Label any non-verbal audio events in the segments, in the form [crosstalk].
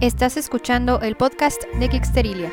Estás escuchando el podcast de Geeksterilia.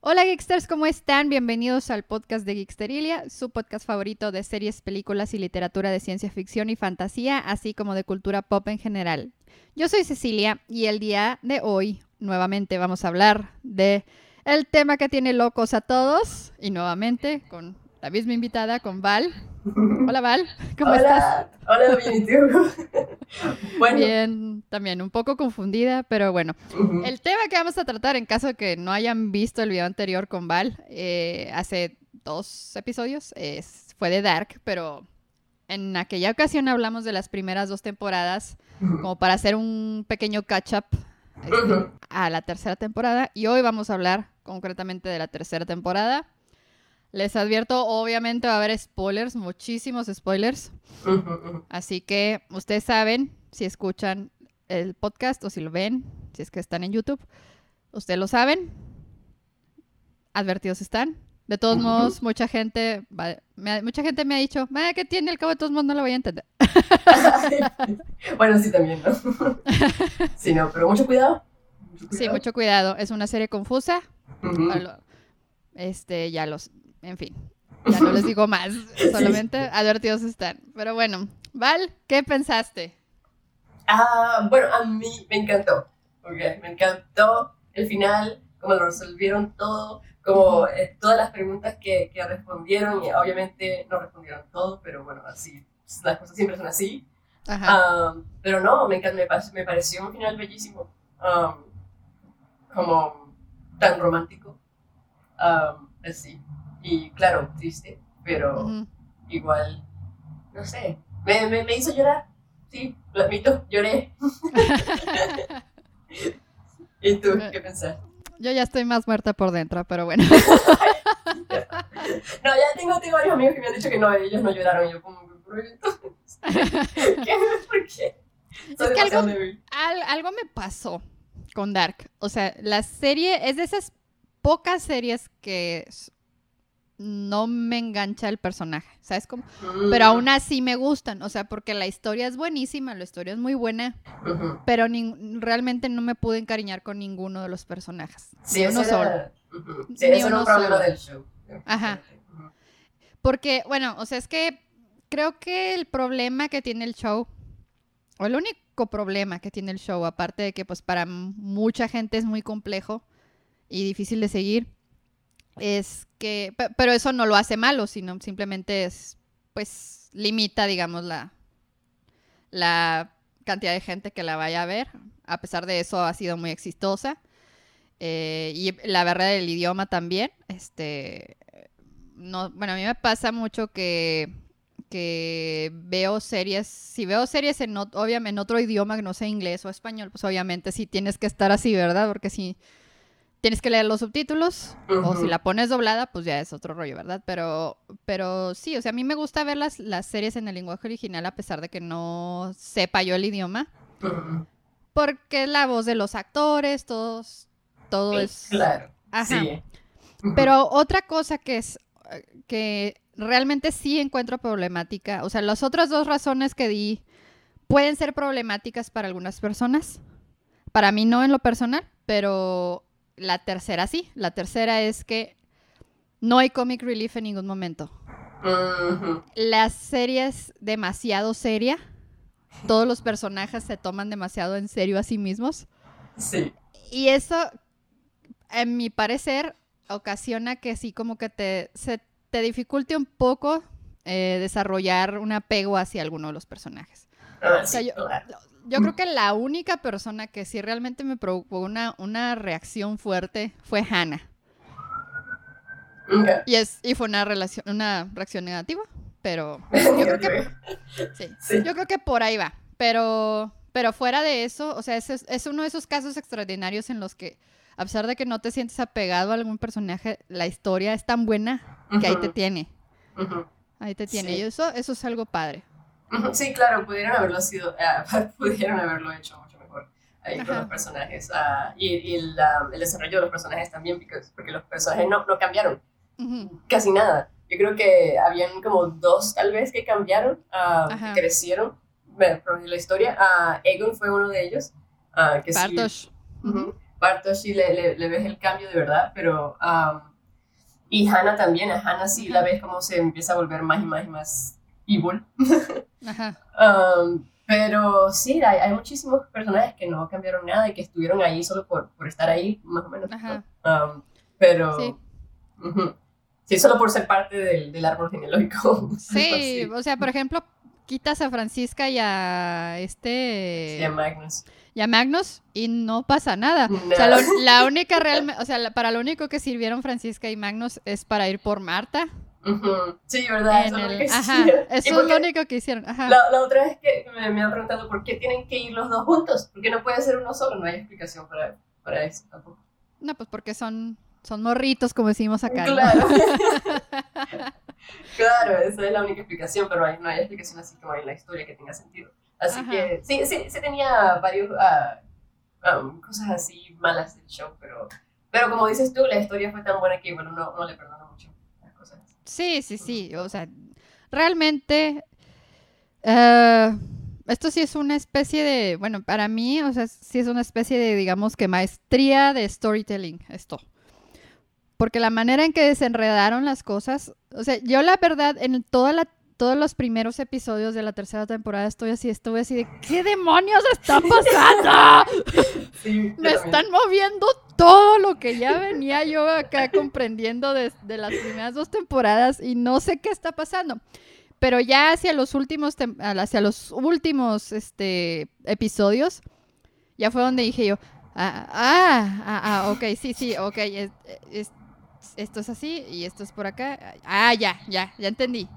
Hola Geeksters, ¿cómo están? Bienvenidos al podcast de Geeksterilia, su podcast favorito de series, películas y literatura de ciencia ficción y fantasía, así como de cultura pop en general. Yo soy Cecilia y el día de hoy nuevamente vamos a hablar de el tema que tiene locos a todos y nuevamente con la misma invitada, con Val. [laughs] Hola Val, ¿cómo Hola. estás? Hola, bien, [laughs] Bien, también un poco confundida, pero bueno. El tema que vamos a tratar, en caso de que no hayan visto el video anterior con Val, eh, hace dos episodios, es, fue de Dark, pero en aquella ocasión hablamos de las primeras dos temporadas, como para hacer un pequeño catch-up este, [laughs] a la tercera temporada. Y hoy vamos a hablar concretamente de la tercera temporada. Les advierto, obviamente va a haber spoilers, muchísimos spoilers. [laughs] Así que ustedes saben, si escuchan el podcast o si lo ven, si es que están en YouTube, ustedes lo saben. Advertidos están. De todos modos, mucha gente, va- me ha- mucha gente me ha dicho, "Ah, ¿qué tiene? Al cabo de todos modos no lo voy a entender. [laughs] bueno, sí, también, ¿no? [laughs] sí, no, pero mucho cuidado. Mucho Sí, mucho cuidado. Es una serie confusa. Este, ya los, en fin, ya no les digo más. [laughs] Solamente advertidos están. Pero bueno, Val, ¿qué pensaste? Ah, bueno, a mí me encantó. Me encantó el final, cómo lo resolvieron todo, como eh, todas las preguntas que, que respondieron, y obviamente no respondieron todo, pero bueno, así, las cosas siempre son así. Ajá. Um, pero no, me, me, me pareció un final bellísimo. Um, como tan romántico. Um, así. Y claro, triste, pero Ujú. igual, no sé. Me, me, me hizo llorar. Sí, lo admito, lloré. [laughs] [laughs] ¿Y tú qué pensás? Yo ya estoy más muerta por dentro, pero bueno. [laughs] No, ya tengo, tengo varios amigos que me han dicho que no, ellos no lloraron. Yo, como, ¿por [laughs] qué? ¿Por qué? [laughs] Soy que algo-. Al- algo me pasó con Dark. O sea, la serie es de esas pocas series que no me engancha el personaje, ¿sabes cómo? Pero aún así me gustan, o sea, porque la historia es buenísima, la historia es muy buena, pero realmente no me pude encariñar con ninguno de los personajes. Sí, Ni uno solo. era, ujú. Sí, Ni uno un problema solo. del show. Ajá. Porque, bueno, o sea, es que creo que el problema que tiene el show, o el único problema que tiene el show, aparte de que pues para mucha gente es muy complejo y difícil de seguir, es que, pe- pero eso no lo hace malo, sino simplemente es, pues, limita, digamos, la, la cantidad de gente que la vaya a ver. A pesar de eso, ha sido muy exitosa. Eh, y la barrera del idioma también. Este, no, bueno, a mí me pasa mucho que, que veo series, si veo series en, obviamente, en otro idioma que no sea inglés o español, pues obviamente sí tienes que estar así, ¿verdad? Porque si tienes que leer los subtítulos o si la pones doblada, pues ya es otro rollo, ¿verdad? Pero, pero sí, o sea, a mí me gusta ver las, las series en el lenguaje original a pesar de que no sepa yo el idioma, porque la voz de los actores, todos, todo es... Claro. Ajá. Sí. Pero otra cosa que es que realmente sí encuentro problemática, o sea, las otras dos razones que di pueden ser problemáticas para algunas personas. Para mí no en lo personal, pero la tercera sí. La tercera es que no hay comic relief en ningún momento. La serie es demasiado seria. Todos los personajes se toman demasiado en serio a sí mismos. Sí. Y eso, en mi parecer, ocasiona que sí como que te, se te dificulte un poco eh, desarrollar un apego hacia alguno de los personajes. Ah, O sea, sí, yo, claro. Yo creo que la única persona que sí realmente me provocó una, una reacción fuerte fue Hannah. Y, es, y fue una, relación, una reacción negativa, pero [laughs] yo creo que Sí. Sí. Yo creo que por ahí va. Pero, pero fuera de eso, o sea, es, es uno de esos casos extraordinarios en los que, a pesar de que no te sientes apegado a algún personaje, la historia es tan buena que ahí te tiene. Ahí te tiene. Sí. Y eso, eso es algo padre. Sí, claro, pudieron haberlo sido, [laughs] ah, pudieron haberlo hecho mucho mejor. ahí con los personajes. ah, y y el, ah, el desarrollo de los personajes también, porque, porque los personajes no, no cambiaron Ujú. casi nada. Yo creo que habían como dos tal vez que cambiaron, ah, que crecieron bueno, la historia. Ah, Egon fue uno de ellos. ah, que sí- Bartosz. Ujú. Bartosz sí le, le, le ves el cambio de verdad, pero... am, y Hannah también, a Hannah sí la ves como se empieza a volver más y más y más evil. [laughs] Ajá. Am, pero sí, hay, hay muchísimos personajes que no cambiaron nada y que estuvieron ahí solo por, por estar ahí, más o menos. ¿no? Ajá. Am, pero... Sí. ujú. Sí, solo por ser parte del, del árbol genealógico. [laughs] Sí, o sea, por ejemplo, quitas a Francisca y a este Sí, a Magnus. y a Magnus y no pasa nada. O sea, No. lo- la única realmente, o sea, para lo único que sirvieron Francisca y Magnus es para ir por Marta. Ujú. Sí, ¿verdad? Eso es lo el- que [laughs] ajá, eso ¿Y es lo único que hicieron. Ajá. La, la otra vez que me, me han preguntado por qué tienen que ir los dos juntos, porque no puede ser uno solo, no hay explicación para, para eso tampoco. No, pues porque son son morritos, como decimos acá. ¿no? Claro. [laughs] claro, esa es la única explicación, pero hay- no hay explicación así como en la historia que tenga sentido. Así Ajá. que sí, sí, sí tenía varios ah, um, cosas así malas del show, pero, pero como dices tú, la historia fue tan buena que bueno, uno no le cosas. Sí, sí, sí. O sea, realmente. eh, esto sí es una especie de. Bueno, para mí, o sea, sí es una especie de, digamos que maestría de storytelling, esto. Porque la manera en que desenredaron las cosas. O sea, yo la verdad, en toda la. Todos los primeros episodios de la tercera temporada estoy así, estuve así de ¿qué demonios está pasando? Sí, Me están moviendo todo lo que ya venía yo acá comprendiendo desde las primeras dos temporadas y no sé qué está pasando. Pero ya hacia los últimos hacia los últimos este episodios ya fue donde dije yo, ah, ah, ah, ah, ok, sí, sí, ok, es- es- esto es así y esto es por acá. Ah, ya, ya, ya entendí.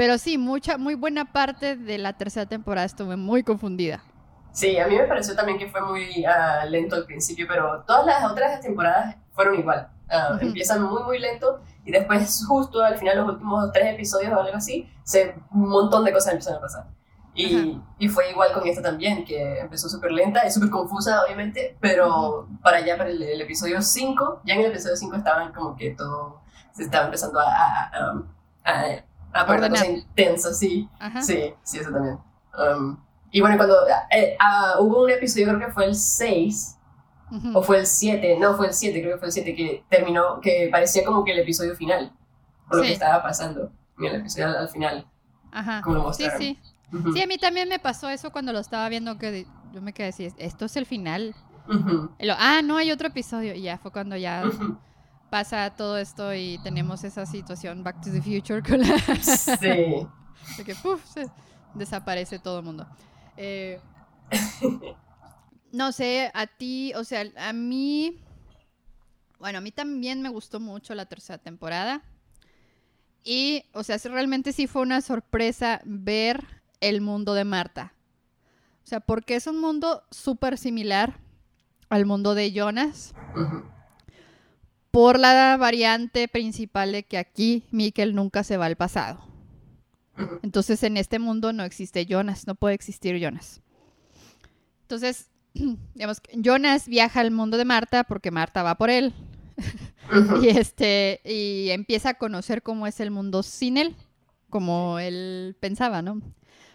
Pero sí, mucha, muy buena parte de la tercera temporada estuve muy confundida. Sí, a mí me pareció también que fue muy ah, lento al principio, pero todas las otras temporadas fueron igual. Ah, Ujú. Empiezan muy, muy lento y después, justo al final, los últimos tres episodios o algo así, se, un montón de cosas empiezan a pasar. Y, y fue igual con esta también, que empezó súper lenta y súper confusa, obviamente, pero para allá, para el, el episodio 5, ya en el episodio 5 estaban como que todo se estaba empezando a, a, a, a, a poner una cosa intensa, sí. Ajá. Sí, sí, eso también. Um, y bueno, cuando eh, ah, hubo un episodio, creo que fue el 6, Ujú. o fue el 7, no, fue el 7, creo que fue el 7, que terminó, que parecía como que el episodio final, por lo Sí. que estaba pasando en el episodio al, al final, Ajá. como lo Sí, mostraron. sí. Ujú, Sí, a mí también me pasó eso cuando lo estaba viendo, que yo me quedé así, esto es el final. Y lo, ah, no, hay otro episodio. Y ya fue cuando ya. Pasa todo esto y tenemos esa situación Back to the Future con la... Sí. [laughs] puf, se desaparece todo el mundo. Eh, no sé, a ti, o sea, a mí... Bueno, a mí también me gustó mucho la tercera temporada. Y, o sea, realmente sí fue una sorpresa ver el mundo de Marta. O sea, porque es un mundo súper similar al mundo de Jonas. Ujú, Por la variante principal de que aquí Mikkel nunca se va al pasado. Entonces en este mundo no existe Jonas, no puede existir Jonas. Entonces, [clears throat] digamos, Jonas viaja al mundo de Marta porque Marta va por él. [laughs] Y este, y empieza a conocer cómo es el mundo sin él, como él pensaba, ¿no?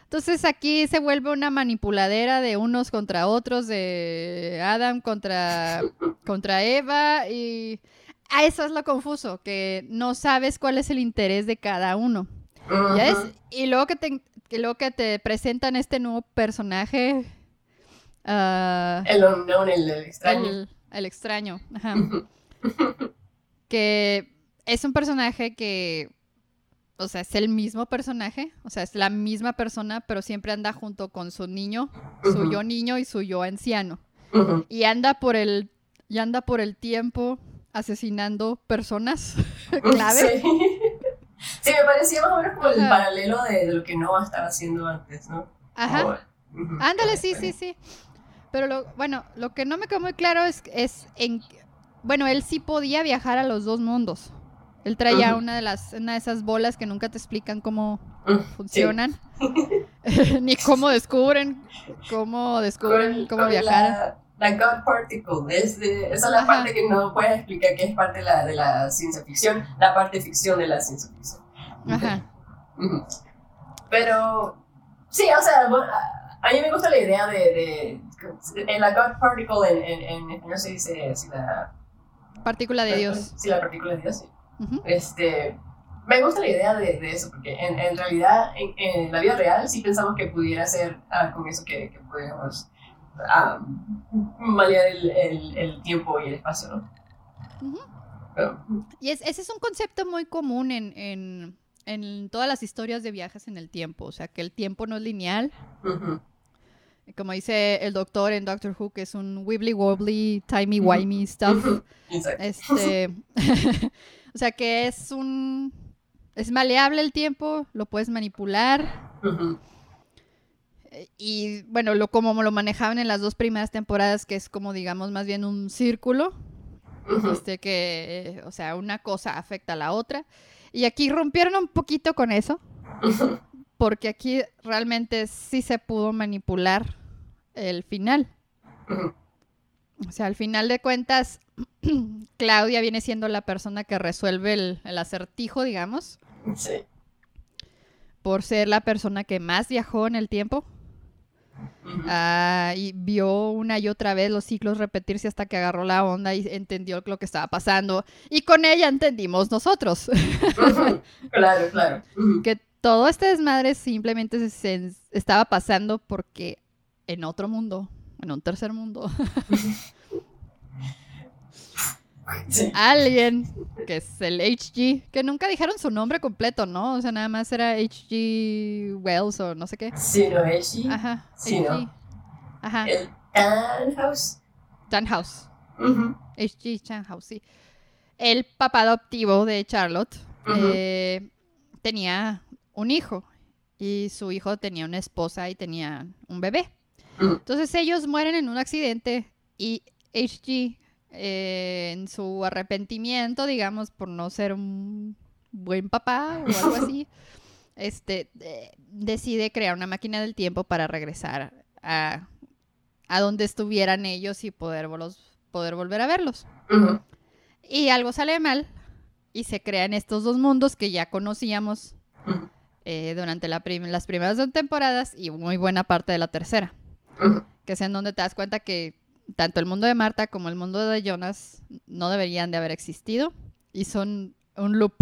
Entonces aquí se vuelve una manipuladera de unos contra otros, de Adam contra, contra Eva, y a eso es lo confuso, que no sabes cuál es el interés de cada uno. ¿Ya es? Ujú. Y luego que te, que luego que te presentan este nuevo personaje, ah, El unknown, el, el extraño. el, el extraño, ajá [laughs] que es un personaje que, o sea, es el mismo personaje, o sea, es la misma persona, pero siempre anda junto con su niño, su yo niño y su yo anciano. Y anda por el, y anda por el tiempo asesinando personas [laughs] clave. Sí. Sí, me parecía más o menos como el Ajá. paralelo de, de lo que Noah estaba haciendo antes, ¿no? Ajá. Ándale, sí, sí, sí. Pero lo, bueno, lo que no me quedó muy claro es, es en, bueno, él sí podía viajar a los dos mundos. Él traía una de las, una de esas bolas que nunca te explican cómo, funcionan, [laughs] [laughs] ni cómo descubren, cómo descubren, cómo viajar. La, God Particle, es esa es la parte que no puedes explicar, que es parte de la, de la ciencia ficción, la parte ficción de la ciencia ficción. Ajá. Pero, sí, o sea, a mí me gusta la idea de, en la God Particle, en, en, español se dice si la... Partícula de Dios. Sí, la partícula de Dios, sí. Este, me gusta la idea de, de eso, porque en, en realidad, en, en, la vida real, sí pensamos que pudiera ser ah, con eso que, que podríamos malear el, el, el, tiempo y el espacio, ¿no? Y es, ese es un concepto muy común en, en, en, todas las historias de viajes en el tiempo, o sea, que el tiempo no es lineal. Como dice el doctor en Doctor Who, que es un wibbly wobbly, timey wimey stuff. Este, [laughs] o sea, que es un es maleable el tiempo, lo puedes manipular. Y bueno, lo como lo manejaban en las dos primeras temporadas, que es como digamos más bien un círculo. Este que, o sea, una cosa afecta a la otra. Y aquí rompieron un poquito con eso. Porque aquí realmente sí se pudo manipular el final. O sea, al final de cuentas, [clears throat] Claudia viene siendo la persona que resuelve el, acertijo, digamos. Sí. Por ser la persona que más viajó en el tiempo. Ah, y vio una y otra vez los ciclos repetirse hasta que agarró la onda y entendió lo que estaba pasando. Y con ella entendimos nosotros. [laughs] claro, claro. que todo este desmadre simplemente se estaba pasando porque en otro mundo en un tercer mundo. Alguien que es el HG, que nunca dijeron su nombre completo, ¿no? O sea, nada más era HG Wells o no sé qué. Sí, no, HG. Ajá. Sí, HG. Ajá. El. Tannhaus. HG Tannhaus, sí. El papá adoptivo de Charlotte eh, tenía un hijo y su hijo tenía una esposa y tenía un bebé. Entonces ellos mueren en un accidente y HG, eh, en su arrepentimiento, digamos, por no ser un buen papá o algo [laughs] así, este, eh, decide crear una máquina del tiempo para regresar a, a donde estuvieran ellos y poder, poder volver a verlos. Y algo sale mal y se crean estos dos mundos que ya conocíamos eh, durante las primeras dos temporadas y muy buena parte de la tercera que es en donde te das cuenta que tanto el mundo de Marta como el mundo de Jonas no deberían de haber existido y son un loop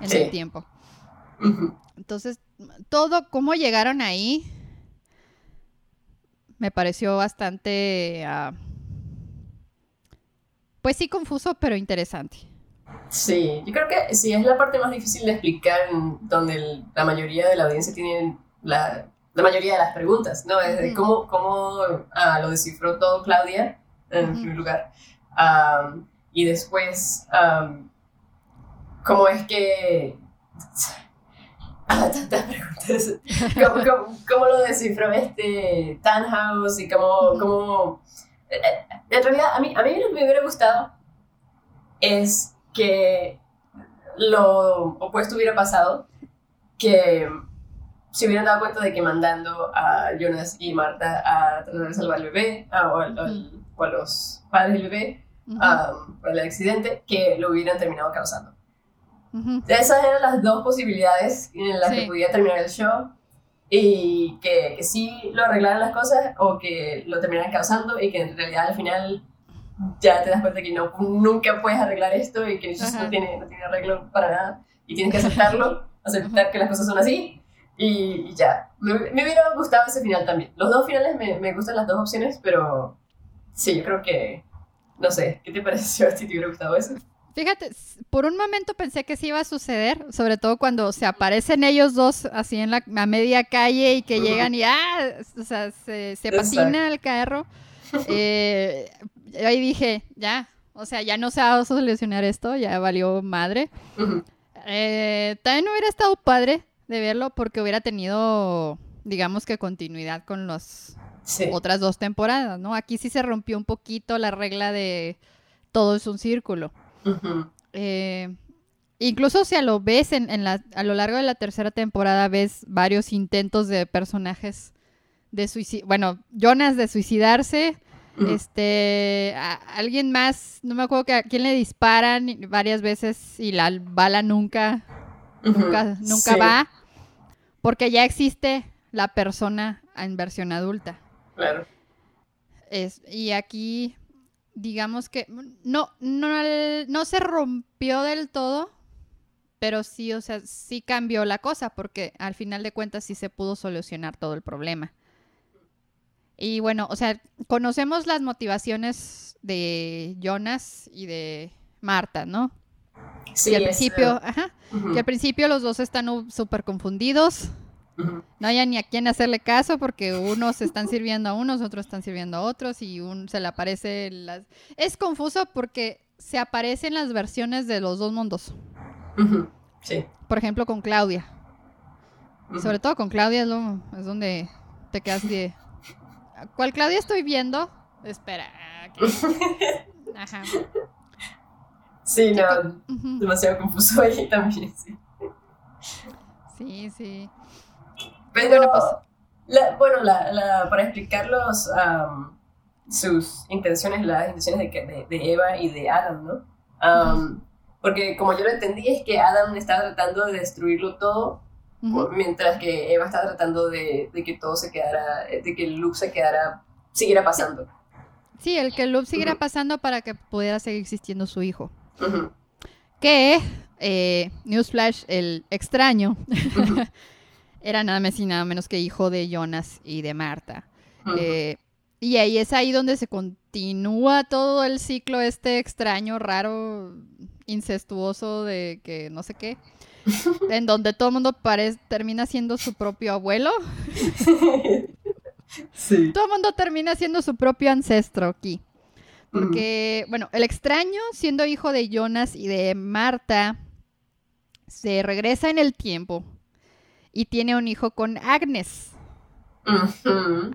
en el tiempo. Entonces, todo cómo llegaron ahí me pareció bastante, uh, pues sí, confuso, pero interesante. Sí, yo creo que sí, es la parte más difícil de explicar, donde la mayoría de la audiencia tiene la, la mayoría de las preguntas, ¿no? Es cómo, cómo ah, lo descifró todo Claudia, en primer lugar. y después, cómo es que... [laughs] Ah, tantas preguntas. [laughs] ¿Cómo, cómo, lo descifró este Tannhaus y cómo... cómo eh, eh, en realidad, a mí, a mí lo que me hubiera gustado es que lo opuesto hubiera pasado, que se hubieran dado cuenta de que mandando a Jonas y Marta a tratar de salvar al bebé o, a los padres del bebé por el accidente, que lo hubieran terminado causando. Esas eran las dos posibilidades en las que podía terminar el show y que, que, sí lo arreglaran las cosas o que lo terminaran causando y que en realidad al final ya te das cuenta que no, nunca puedes arreglar esto y que no tiene, no tiene arreglo para nada y tienes que aceptarlo, [laughs] aceptar que las cosas son así y, ya. Me, hubiera gustado ese final también. Los dos finales me, me, gustan las dos opciones, pero sí, yo creo que. No sé, ¿qué te pareció [laughs] si te hubiera gustado eso? Fíjate, por un momento pensé que sí iba a suceder, sobre todo cuando se aparecen ellos dos así en la a media calle y que llegan y ¡ah! O sea, se, se patina el carro. [laughs] Eh, ahí dije, ya, o sea, ya no se va a solucionar esto, ya valió madre. eh, también hubiera estado padre de verlo porque hubiera tenido, digamos que continuidad con las otras dos temporadas, ¿no? Aquí sí se rompió un poquito la regla de todo es un círculo. Eh, incluso si a lo ves en, en la, a lo largo de la tercera temporada, ves varios intentos de personajes de suicidio. Bueno, Jonas de suicidarse. Este, a, alguien más, no me acuerdo que a quién le disparan varias veces y la bala nunca, nunca, nunca va, porque ya existe la persona en versión adulta. Claro. Es, y aquí, digamos que no, no, no se rompió del todo, pero sí, o sea, sí cambió la cosa, porque al final de cuentas sí se pudo solucionar todo el problema. Y bueno, o sea, conocemos las motivaciones de Jonas y de Marta, ¿no? Sí, al principio, ajá, al principio los dos están súper confundidos, no hay ni a quién hacerle caso porque unos están sirviendo a unos, otros están sirviendo a otros y un se le aparece las... Es confuso porque se aparecen las versiones de los dos mundos. Sí. Por ejemplo, con Claudia. Sobre todo con Claudia es, lo, es donde te quedas de... ¿Cuál Claudia estoy viendo? Espera. ok. [laughs] Ajá. Sí, no, demasiado confuso ahí también, sí. Sí, sí. Pero, Bueno, pues- la- bueno, la, la- para explicar los, am, sus intenciones, las intenciones de, que- de, de Eva y de Adam, ¿no? Porque como yo lo entendí es que Adam estaba tratando de destruirlo todo, mientras que Eva estaba tratando de, de que todo se quedara, de que el loop se quedara, siguiera pasando. Sí, el que el loop siguiera pasando para que pudiera seguir existiendo su hijo. Que, eh, Newsflash, el extraño, [laughs] era nada más y nada menos que hijo de Jonas y de Marta. Eh, y ahí es ahí donde se continúa todo el ciclo este extraño, raro, incestuoso de que no sé qué. [laughs] en donde todo el mundo termina siendo su propio abuelo. [laughs] sí. Todo el mundo termina siendo su propio ancestro aquí. Porque, bueno, el extraño, siendo hijo de Jonas y de Marta, se regresa en el tiempo y tiene un hijo con Agnes.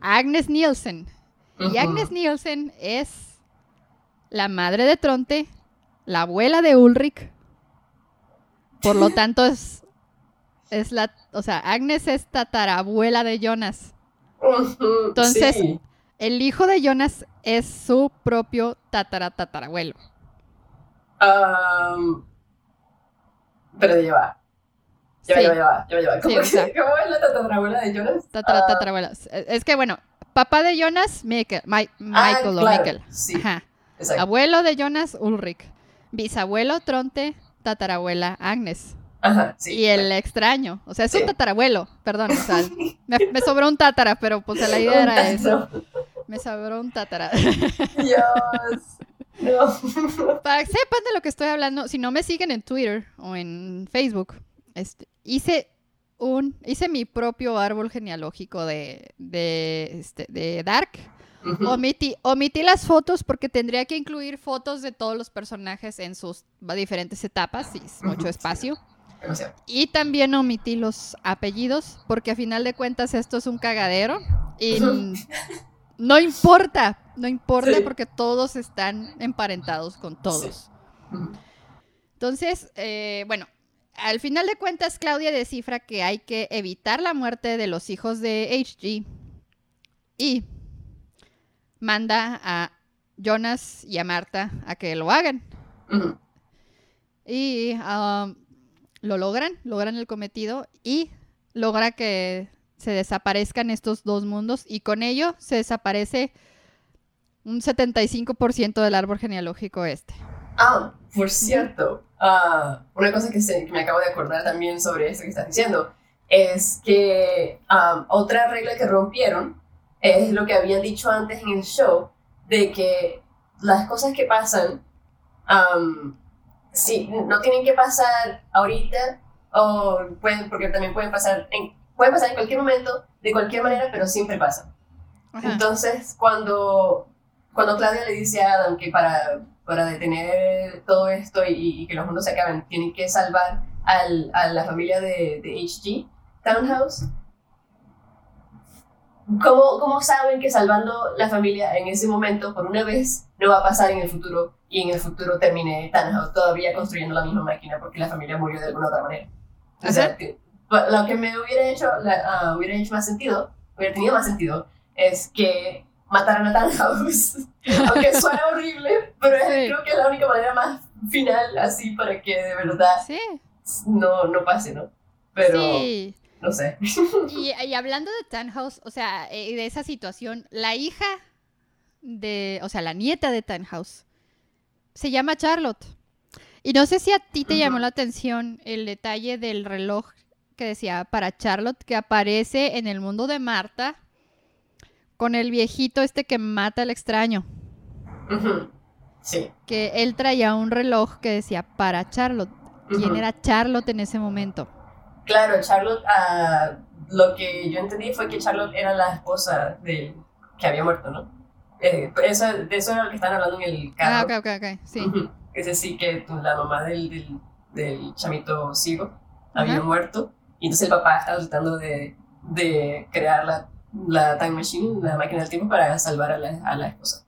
Agnes Nielsen. Y. Agnes Nielsen es la madre de Tronte, la abuela de Ulrich. Por lo tanto, es, es la. O sea, Agnes es tatarabuela de Jonas. Entonces- sí. El hijo de Jonas es su propio tatara tatarabuelo. Am, pero ya va. Ya Sí. ya va, ya va, ya va, ya va. ¿Cómo, Sí, o sea. ¿Cómo es la tatarabuela de Jonas? Tatara Ah. Es- que, bueno, papá de Jonas, Michael, Mi- ah, Michael o claro, Michael. Sí, Ajá. Abuelo de Jonas, Ulrich. Bisabuelo, Tronte, tatarabuela, Agnes. Ajá, sí. Y el extraño, o sea, es Sí. un tatarabuelo, perdón, o sea, [laughs] me, me sobró un tatara, pero pues la idea era eso. Me sobró un tatara. Dios. No. [laughs] Para que sepan de lo que estoy hablando, si no me siguen en Twitter o en Facebook, este, hice un, hice mi propio árbol genealógico de, de, este, de Dark. Ujú. Omití, omití las fotos porque tendría que incluir fotos de todos los personajes en sus diferentes etapas y es mucho espacio. Y también omití los apellidos, porque a final de cuentas esto es un cagadero. Y [laughs] no importa, no importa Sí. porque todos están emparentados con todos. Entonces, eh, bueno, al final de cuentas Claudia descifra que hay que evitar la muerte de los hijos de HG y manda a Jonas y a Marta a que lo hagan. Y um, lo logran, logran el cometido y logra que se desaparezcan estos dos mundos y con ello se desaparece un 75% del árbol genealógico este. Ah, por cierto, ah, una cosa que, se- que me acabo de acordar también sobre esto que estás diciendo es que ah, otra regla que rompieron es lo que habían dicho antes en el show, de que las cosas que pasan, am, sí, no tienen que pasar ahorita, o pueden, porque también pueden pasar, en, pueden pasar en cualquier momento, de cualquier manera, pero siempre pasan. Ajá. Entonces, cuando, cuando Claudia le dice a Adam que para, para detener todo esto y, y que los mundos se acaben, tienen que salvar al- a la familia de, de HG Townhouse, ¿cómo, ¿cómo saben que salvando la familia en ese momento, por una vez, no va a pasar en el futuro y en el futuro termine Thanos todavía construyendo la misma máquina porque la familia murió de alguna otra manera? O sea, lo que me hubiera hecho, la- ah, hubiera hecho más sentido, hubiera tenido más sentido, es que mataran a Thanos. [laughs] Aunque suena horrible, pero Sí. creo que es la única manera más final así para que de verdad Sí, no, no pase, ¿no? Pero, sí. no sé. [laughs] Y, y hablando de Tannhaus, o sea, eh, de esa situación, la hija de, o sea, la nieta de Tannhaus, se llama Charlotte. Y no sé si a ti te llamó la atención el detalle del reloj que decía para Charlotte, que aparece en el mundo de Marta con el viejito este que mata al extraño. Sí. Que él traía un reloj que decía para Charlotte. ¿Quién era Charlotte en ese momento? Claro, Charlotte, ah, lo que yo entendí fue que Charlotte era la esposa del que había muerto, ¿no? Eh, eso, de eso era lo que estaban hablando en el Ah, carro. ok, ok, ok. Sí. Ujú. Es decir, que tu- la mamá del, del, del chamito ciego había muerto y entonces el papá estaba tratando de, de crear la, la time machine, la máquina del tiempo para salvar a la, a la esposa.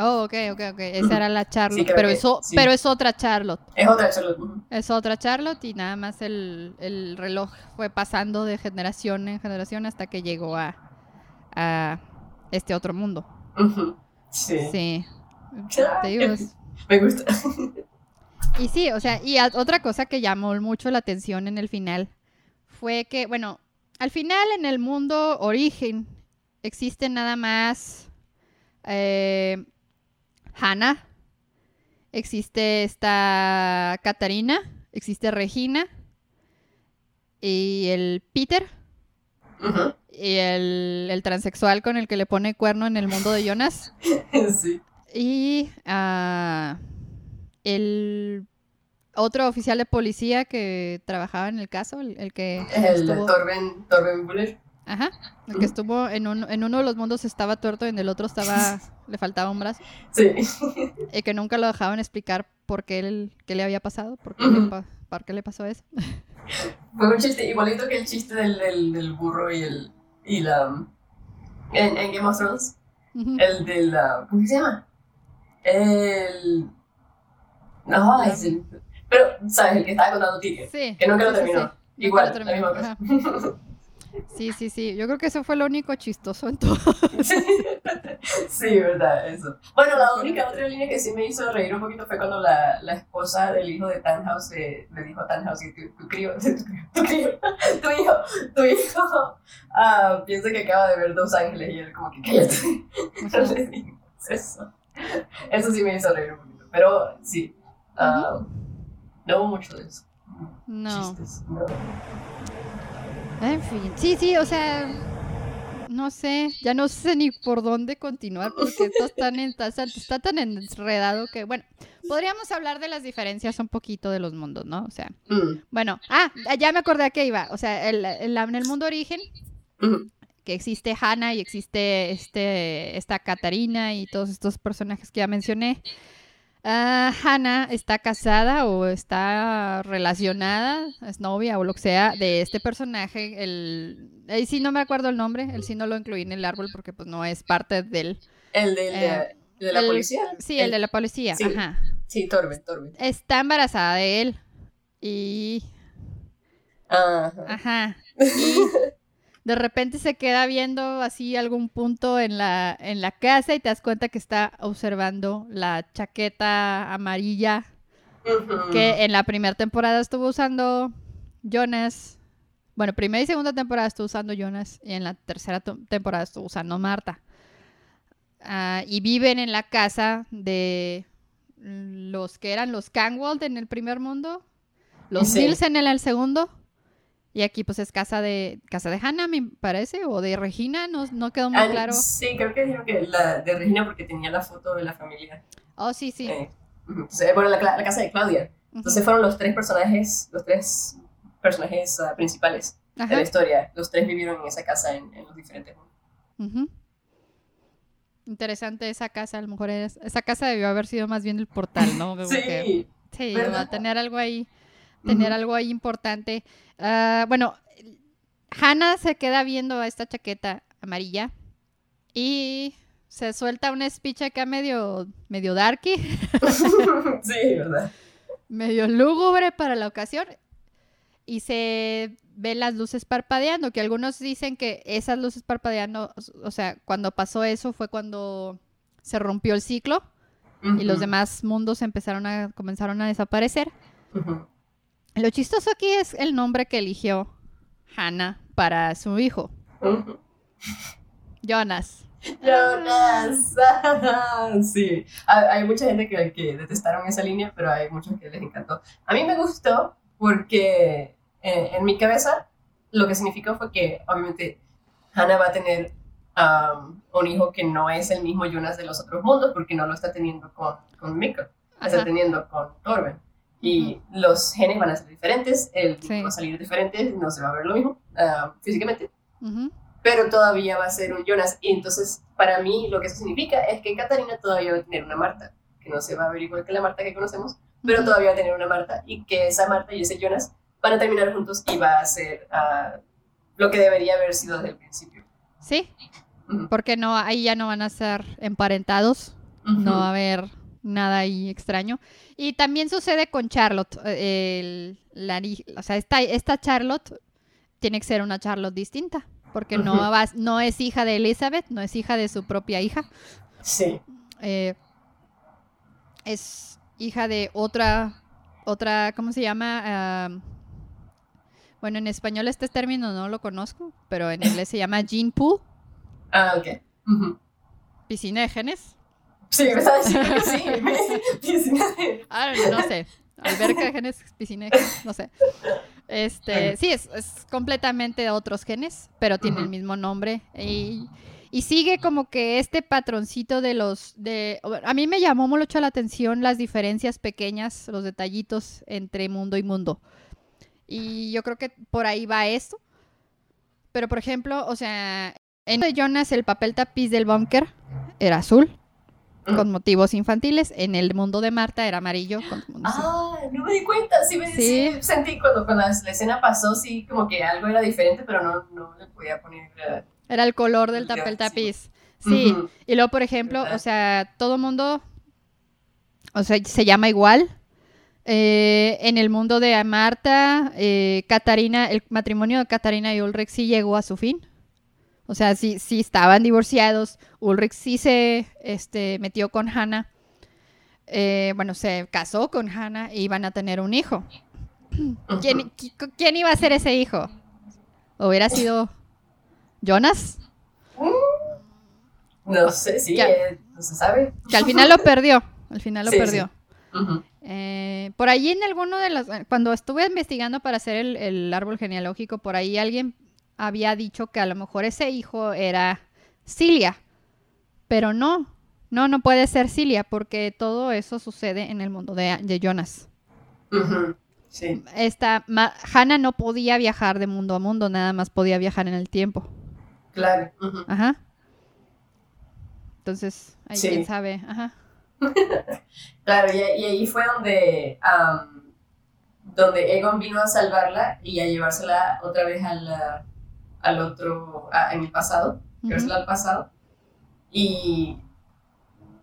Oh, ok, ok, ok. Esa era la Charlotte. pero, que eso, sí. pero es otra Charlotte. Es otra Charlotte. Es otra Charlotte y nada más el, el reloj fue pasando de generación en generación hasta que llegó a, a este otro mundo. Sí. Sí. Te digo, es- [laughs] Me gusta. Y sí, o sea, y otra cosa que llamó mucho la atención en el final fue que, bueno, al final en el mundo origen existe nada más eh, Hannah, existe esta Catarina, existe Regina y el Peter y el, el transexual con el que le pone cuerno en el mundo de Jonas. [laughs] Sí. Y ah, el otro oficial de policía que trabajaba en el caso, el, el que El estuvo, Torben, Torben Buller. ajá, el que estuvo en, un- en uno de los mundos estaba tuerto y en el otro estaba, [laughs] le faltaba un brazo, Sí. [laughs] y que nunca lo dejaban explicar por qué, él- qué le había pasado, por qué, le, pa- por qué le pasó eso. [laughs] Fue un chiste igualito que el chiste del, del, del burro y el. y la. En, en Game of Thrones. El de la. ¿Cómo se llama? El. No, es el. Pero, ¿sabes? El que estaba contando Tyrion. Sí. Que nunca lo sí, sí, terminó. sí. Igual, lo la misma ajá. [laughs] Sí, sí, sí. Yo creo que eso fue lo único chistoso en todo. [laughs] sí, verdad, eso. Bueno, la única otra línea que sí me hizo reír un poquito fue cuando la, la esposa del hijo de Tannhaus eh, le dijo a Tannhaus que tu, tu crío, tu, [laughs] tu crío, tu hijo, tu hijo, ah, piensa que acaba de ver dos ángeles y él como que cállate. Le digas eso. Eso sí me hizo reír un poquito. Pero sí, ah, no hubo mucho de eso. No. Chistes. En fin, sí, sí, o sea, no sé, ya no sé ni por dónde continuar porque esto está, en- está, está tan enredado que, bueno, podríamos hablar de las diferencias un poquito de los mundos, ¿no? O sea, Mm, bueno, ah, ya me acordé a qué iba, o sea, el- el- en el mundo origen, mm, que existe Hannah y existe este, esta Katarina y todos estos personajes que ya mencioné. Ah, Hannah está casada o está relacionada, es novia o lo que sea, de este personaje. El, ahí sí no me acuerdo el nombre, él sí no lo incluí en el árbol porque pues no es parte del... El de, Eh, de la el- policía. Sí, el de la policía, sí. ajá. Sí, Torben, Torben. Está embarazada de él y... Ajá. Ajá. [laughs] Y de repente se queda viendo así algún punto en la, en la casa y te das cuenta que está observando la chaqueta amarilla que en la primera temporada estuvo usando Jonas. Bueno, primera y segunda temporada estuvo usando Jonas y en la tercera temporada estuvo usando Marta. Ah, y viven en la casa de los que eran los Canwald en el primer mundo, los Sí. Nielsen en el segundo. Y aquí pues es casa de casa de Hannah, me parece, o de Regina, no, no quedó muy Ah, claro. Sí, creo que dijeron que la de Regina porque tenía la foto de la familia. Oh, sí, sí. Eh. Entonces, bueno, la, la casa de Claudia. Entonces fueron los tres personajes, los tres personajes ah, principales de la historia. Los tres vivieron en esa casa en, en los diferentes. Interesante esa casa, a lo mejor es- esa casa debió haber sido más bien el portal, ¿no? [laughs] Que- Sí. sí, va a tener algo ahí, tener algo ahí importante. Ah, bueno, Hannah se queda viendo a esta chaqueta amarilla Y se suelta un speech acá medio, medio darky, [laughs] sí, ¿verdad? medio lúgubre para la ocasión. Y se ven las luces parpadeando, que algunos dicen que esas luces parpadeando, o sea, cuando pasó eso fue cuando se rompió el ciclo y los demás mundos empezaron a, comenzaron a desaparecer. ujú. Lo chistoso aquí es el nombre que eligió Hannah para su hijo. Jonas. Jonas. [laughs] sí. Hay, mucha gente que, que detestaron esa línea, pero hay muchos que les encantó. A mí me gustó porque eh, en mi cabeza lo que significó fue que obviamente Hannah va a tener um, un hijo que no es el mismo Jonas de los otros mundos porque no lo está teniendo con, con Mikko, lo está teniendo con Torben. Y los genes van a ser diferentes, el Sí. va a salir diferente, no se va a ver lo mismo ah, físicamente Ujú. pero todavía va a ser un Jonas. Y entonces, para mí, lo que eso significa es que Catarina todavía va a tener una Marta, que no se va a ver igual que la Marta que conocemos, pero Ujú. todavía va a tener una Marta, y que esa Marta y ese Jonas van a terminar juntos y va a ser ah, lo que debería haber sido desde el principio. Sí, porque no, ahí ya no van a ser emparentados, no va a haber nada ahí extraño. Y también sucede con Charlotte. eh, el- la o sea, esta, esta Charlotte tiene que ser una Charlotte distinta, porque no, va, no es hija de Elizabeth, no es hija de su propia hija. Sí. eh, es hija de otra, otra, ¿cómo se llama? Bueno, en español este término no lo conozco, pero en inglés se llama gene pool, Ah, ok. Piscina de genes. Sí, me estaba diciendo que sí. Piscina. Ah, no sé. Alberca de genes, piscina de genes, no sé. Este, sí, es, es completamente de otros genes, pero tiene el mismo nombre. Y, y sigue como que este patroncito de los... de A mí me llamó mucho la atención las diferencias pequeñas, los detallitos entre mundo y mundo. Y yo creo que por ahí va esto. Pero, por ejemplo, o sea, en de Jonas el papel tapiz del búnker era azul, con motivos infantiles. En el mundo de Marta era amarillo. Con, Ah, no me di cuenta. Sí, me, Sí. sí sentí cuando, cuando la, la escena pasó, sí, como que algo era diferente, pero no, no le podía poner. eh, Era el color del papel sí. tapiz. Sí. Y luego, por ejemplo, ¿Verdad? o sea, todo mundo, o sea, se llama igual. Eh, en el mundo de Marta, eh, Catarina, el matrimonio de Catarina y Ulrich sí llegó a su fin. O sea, sí, sí estaban divorciados. Ulrich sí se este, metió con Hannah. Eh, bueno, se casó con Hannah y iban a tener un hijo. ¿Quién, iba a ser ese hijo? ¿Hubiera sido Jonas? No sé, sí, eh, no se sabe. Que al final lo perdió. Al final lo Sí, sí. perdió. Eh, por ahí en alguno de los... Cuando estuve investigando para hacer el, el árbol genealógico, por ahí alguien había dicho que a lo mejor ese hijo era Cilia. Pero no. No, no puede ser Cilia porque todo eso sucede en el mundo de, de Jonas. Sí. Esta, Ma- Hannah no podía viajar de mundo a mundo, nada más podía viajar en el tiempo. Claro. Ajá. Entonces, ahí Sí. quién sabe. Ajá. [laughs] Claro, y, y ahí fue donde, am, donde Egon vino a salvarla y a llevársela otra vez al, ah, al otro, a- en el pasado, Ujú. llevársela al pasado. Y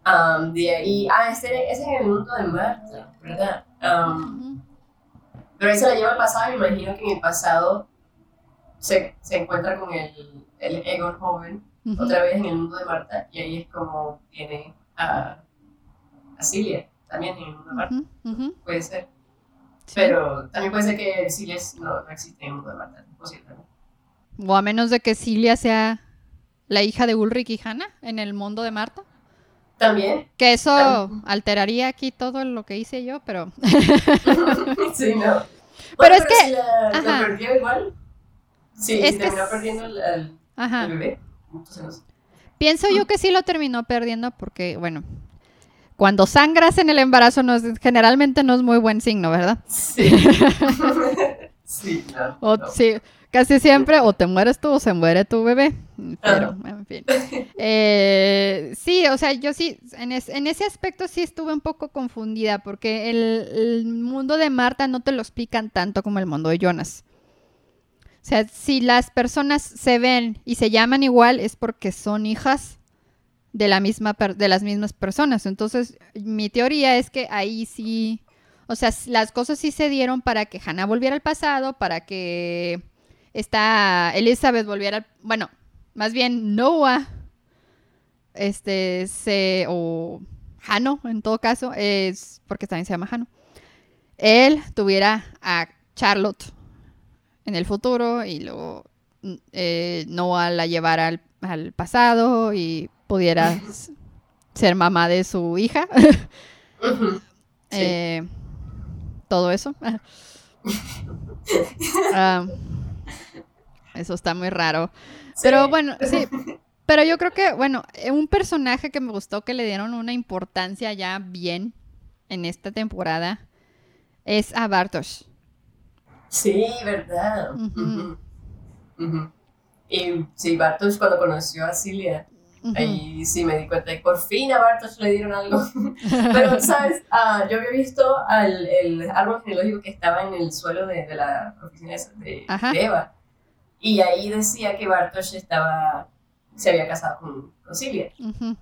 am, de ahí, ah, ese, ese es en el mundo de Marta, ¿verdad? Am, Ujú. pero ahí se la lleva al pasado y me imagino que en el pasado se, se encuentra con el, el Egon joven Ujú. otra vez en el mundo de Marta y ahí es como tiene a, a Cilia también en el mundo de Marta, puede ser. Sí. Pero también puede ser que es- no, no existe en el mundo de Marta, es posible. ¿no? O a menos de que Cilia sea la hija de Ulrich y Hannah en el mundo de Marta. También, Que eso alteraría aquí todo lo que hice yo, pero... [laughs] [laughs] sí, no. Pero es que- si la, perdió igual. Sí, Es si que terminó perdiendo al, al- Ajá. bebé. Entonces. Pienso yo que sí lo terminó perdiendo porque, bueno, cuando sangras en el embarazo no es- generalmente no es muy buen signo, ¿verdad? Sí. [laughs] sí, no, O, no. sí, casi siempre o te mueres tú o se muere tu bebé. Pero, en fin. Eh, sí, o sea, yo sí, en, es- en ese aspecto sí estuve un poco confundida porque el, el mundo de Marta no te lo explican tanto como el mundo de Jonas. O sea, si las personas se ven y se llaman igual es porque son hijas de, la misma de las mismas personas. Entonces, mi teoría es que ahí sí, o sea, las cosas sí se dieron para que Hannah volviera al pasado, para que esta Elizabeth volviera, al, bueno, más bien Noah, este, se, o Hano en todo caso, es porque también se llama Hano, él tuviera a Charlotte en el futuro y luego eh, Noah la llevara al, al pasado y pudiera [laughs] ser mamá de su hija. [laughs] Eh, todo eso. [laughs] Ah, eso está muy raro. Pero bueno, [laughs] sí. Pero yo creo que, bueno, eh, un personaje que me gustó que le dieron una importancia ya bien en esta temporada es a Bartosz. Sí, verdad. Y sí, Bartosz cuando conoció a Cilia, Ahí sí me di cuenta de que por fin a Bartosz le dieron algo. [laughs] Pero, ¿sabes? Uh, yo había visto al, el árbol genealógico que estaba en el suelo de, de la oficina de, de, Eva. Y ahí decía que Bartosz estaba, se había casado con, con Silvia.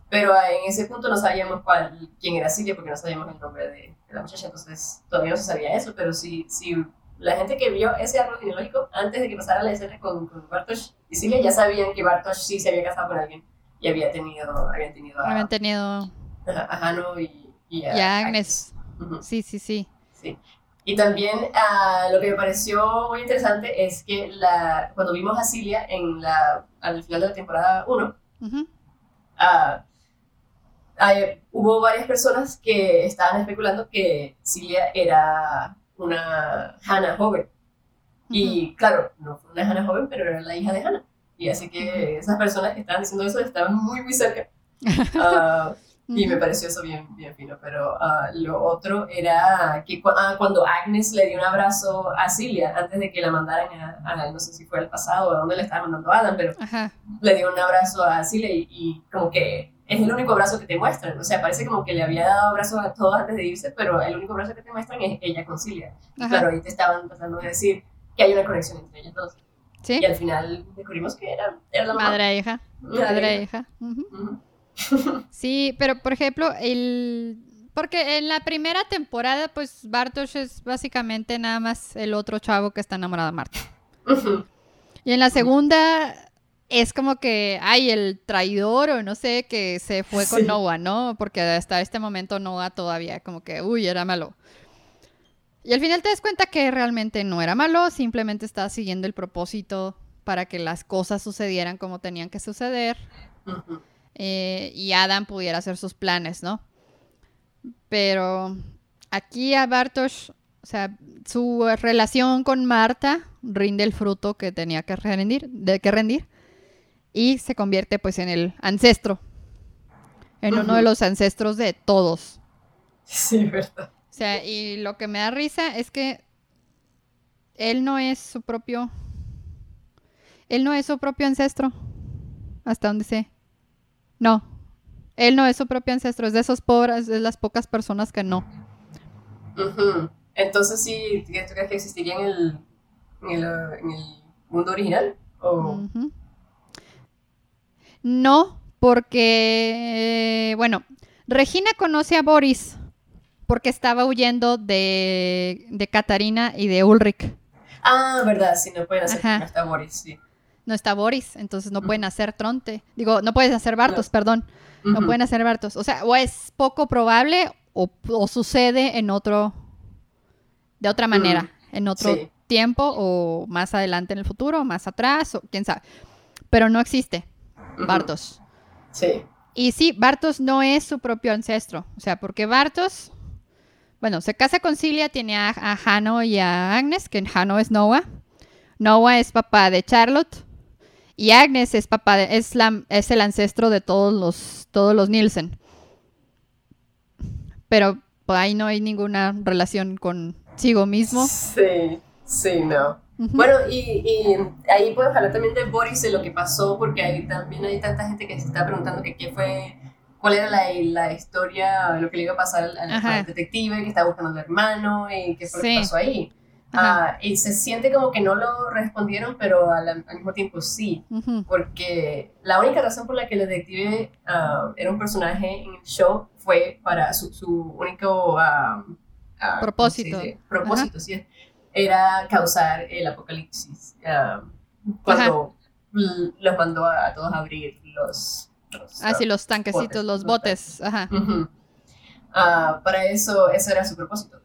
Pero en ese punto no sabíamos cuál, quién era Silvia porque no sabíamos el nombre de, la muchacha. Entonces todavía no se sabía eso. Pero sí, sí la gente que vio ese árbol genealógico antes de que pasara la escena con, con Bartosz y Silvia ya sabían que Bartosz sí se había casado con alguien y había tenido, habían tenido a, habían tenido a, Hano y, y, a, Agnes. Sí, sí, sí. Sí. Y también uh, lo que me pareció muy interesante es que la, cuando vimos a Cilia en la, al final de la temporada 1, ah, hubo varias personas que estaban especulando que Cilia era una Hannah joven. Y claro, no fue una Hannah joven, pero era la hija de Hannah. Y así que esas personas que estaban diciendo eso estaban muy, muy cerca. [laughs] Uh, y me pareció eso bien, bien fino. Pero uh, lo otro era que ah, cuando Agnes le dio un abrazo a Cilia, antes de que la mandaran a, no sé si fue al pasado o a dónde le estaba mandando a Adam, pero le dio un abrazo a Cilia y, como que es el único abrazo que te muestran. O sea, parece como que le había dado abrazos a todos antes de irse, pero el único abrazo que te muestran es ella con Cilia. claro, ahí te estaban tratando de decir que hay una conexión entre ellas dos. Y al final descubrimos que era, era la Madre e hija. Madre e hija. [laughs] sí, pero por ejemplo, el... Porque en la primera temporada, pues Bartosz es básicamente nada más el otro chavo que está enamorado de Marta. Y en la segunda es como que, hay el traidor o no sé, que se fue con Noah, ¿no? Porque hasta este momento Noah todavía como que, uy, era malo. Y al final te das cuenta que realmente no era malo, simplemente estaba siguiendo el propósito para que las cosas sucedieran como tenían que suceder. Eh, y Adam pudiera hacer sus planes, ¿no? Pero aquí a Bartosz, o sea, su relación con Marta rinde el fruto que tenía que rendir, de que rendir y se convierte pues en el ancestro, en uno de los ancestros de todos. Sí, verdad. O sea, y lo que me da risa es que él no es su propio. Él no es su propio ancestro. Hasta donde sé. No. Él no es su propio ancestro. Es de esos pobres, de las pocas personas que no. Entonces, sí, ¿tú crees que existiría en el, en el, mundo original? No, porque. Bueno, Regina conoce a Boris porque estaba huyendo de, de Katarina y de Ulrich. Ah, verdad, sí, no pueden hacer, está Boris, sí. No está Boris, entonces no pueden hacer Tronte. Digo, no puedes hacer Bartos, perdón. No pueden hacer Bartos. O sea, o es poco probable o, sucede en otro, de otra manera, en otro tiempo o más adelante en el futuro, o más atrás, o quién sabe. Pero no existe Bartos. Sí. Y sí, Bartos no es su propio ancestro. O sea, porque Bartos bueno, se casa con Cilia, tiene a, a Hano y a Agnes, que Hano es Noah. Noah es papá de Charlotte. Y Agnes es papá es, la, es el ancestro de todos los, todos los Nielsen. Pero pues, ahí no hay ninguna relación consigo mismo. Sí, sí, no. Bueno, y, y, ahí puedo hablar también de Boris, de lo que pasó, porque ahí también hay tanta gente que se está preguntando que qué fue cuál era la, la historia, lo que le iba a pasar al, detective que estaba buscando al hermano y qué fue lo que pasó ahí. Ah, y se siente como que no lo respondieron, pero al, mismo tiempo sí. Porque la única razón por la que el detective ah, era un personaje en el show fue para su, único ah, propósito. propósito, sí. Era causar el apocalipsis. cuando los mandó a, todos a abrir los... los ah, sí, los tanquecitos, los botes. Ajá. para eso, eso era su propósito.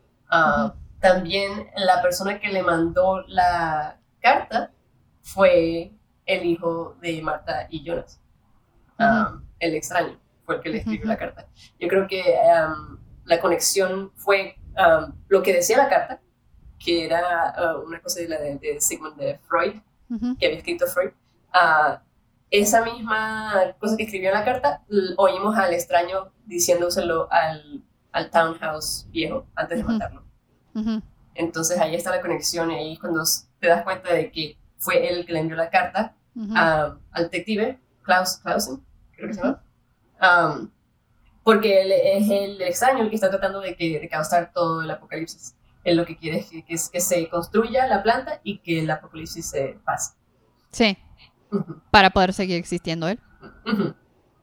También la persona que le mandó la carta fue el hijo de Marta y Jonas. Um, el extraño fue el que le escribió la carta. Yo creo que um, la conexión fue um, lo que decía la carta, que era uh, una cosa de la de, Sigmund de Freud, que había escrito Freud. Uh, esa misma cosa que escribió en la carta, oímos al extraño diciéndoselo al, al townhouse viejo antes de matarlo. Entonces ahí está la conexión y ahí cuando te das cuenta de que fue él que le envió la carta al detective, Klaus Clausen, creo que se llama, porque él es el extraño el que está tratando de, que, de causar todo el apocalipsis. Él lo que quiere es que, se construya la planta y que el apocalipsis se pase. Sí, para poder seguir existiendo él.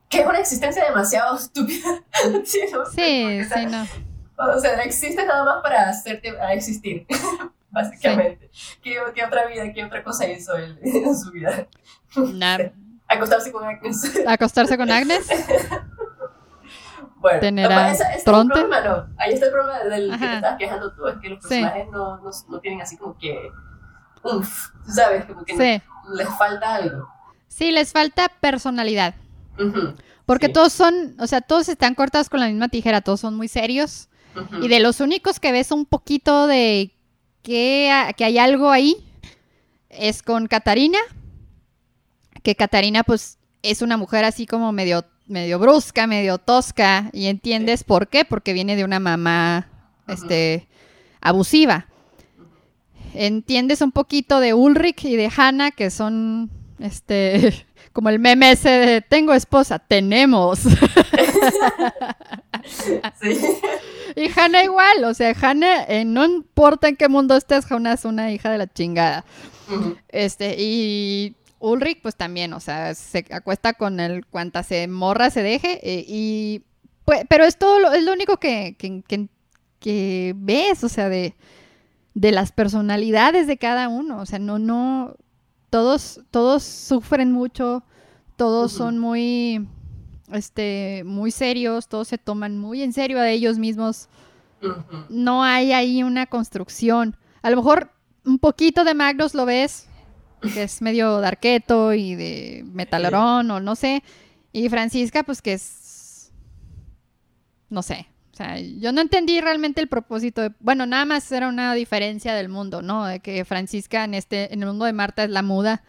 Que es una existencia demasiado estúpida. sí, [laughs] sí, no. O sea, existe nada más para hacerte a existir, [laughs] básicamente. ¿Qué, otra vida, qué otra cosa hizo él [laughs] en su vida? Nada. [laughs] Acostarse con Agnes. Acostarse con Agnes. bueno, tener a ese, Tronte. El problema, no. Ahí está el problema del que te estás quejando tú, es que los personajes no, no, no, tienen así como que, uff, ¿sabes? Como que les falta algo. Sí, les falta personalidad. Porque todos son, o sea, todos están cortados con la misma tijera, todos son muy serios. Y de los únicos que ves un poquito de que, que hay algo ahí es con Catarina. Que Catarina, pues, es una mujer así como medio, medio brusca, medio tosca. Y entiendes por qué, porque viene de una mamá este, abusiva. Entiendes un poquito de Ulrich y de Hannah, que son este [laughs] como el meme ese de tengo esposa, tenemos. [laughs] sí. [laughs] Y Hannah igual, o sea, Hannah, eh, no importa en qué mundo estés, Hannah es una hija de la chingada. Este, y Ulrich, pues también, o sea, se acuesta con el cuanta se morra se deje, eh, y pues, pero es todo lo, es lo único que, que, ves, o sea, de, de las personalidades de cada uno. O sea, no, no. Todos, todos sufren mucho, todos son muy este, muy serios, todos se toman muy en serio a ellos mismos. No hay ahí una construcción. A lo mejor un poquito de Magnus lo ves, que es medio darqueto y de metalorón o no sé. Y Francisca, pues que es... No sé. O sea, yo no entendí realmente el propósito de... Bueno, nada más era una diferencia del mundo, ¿no? De que Francisca en, este, en el mundo de Marta es la muda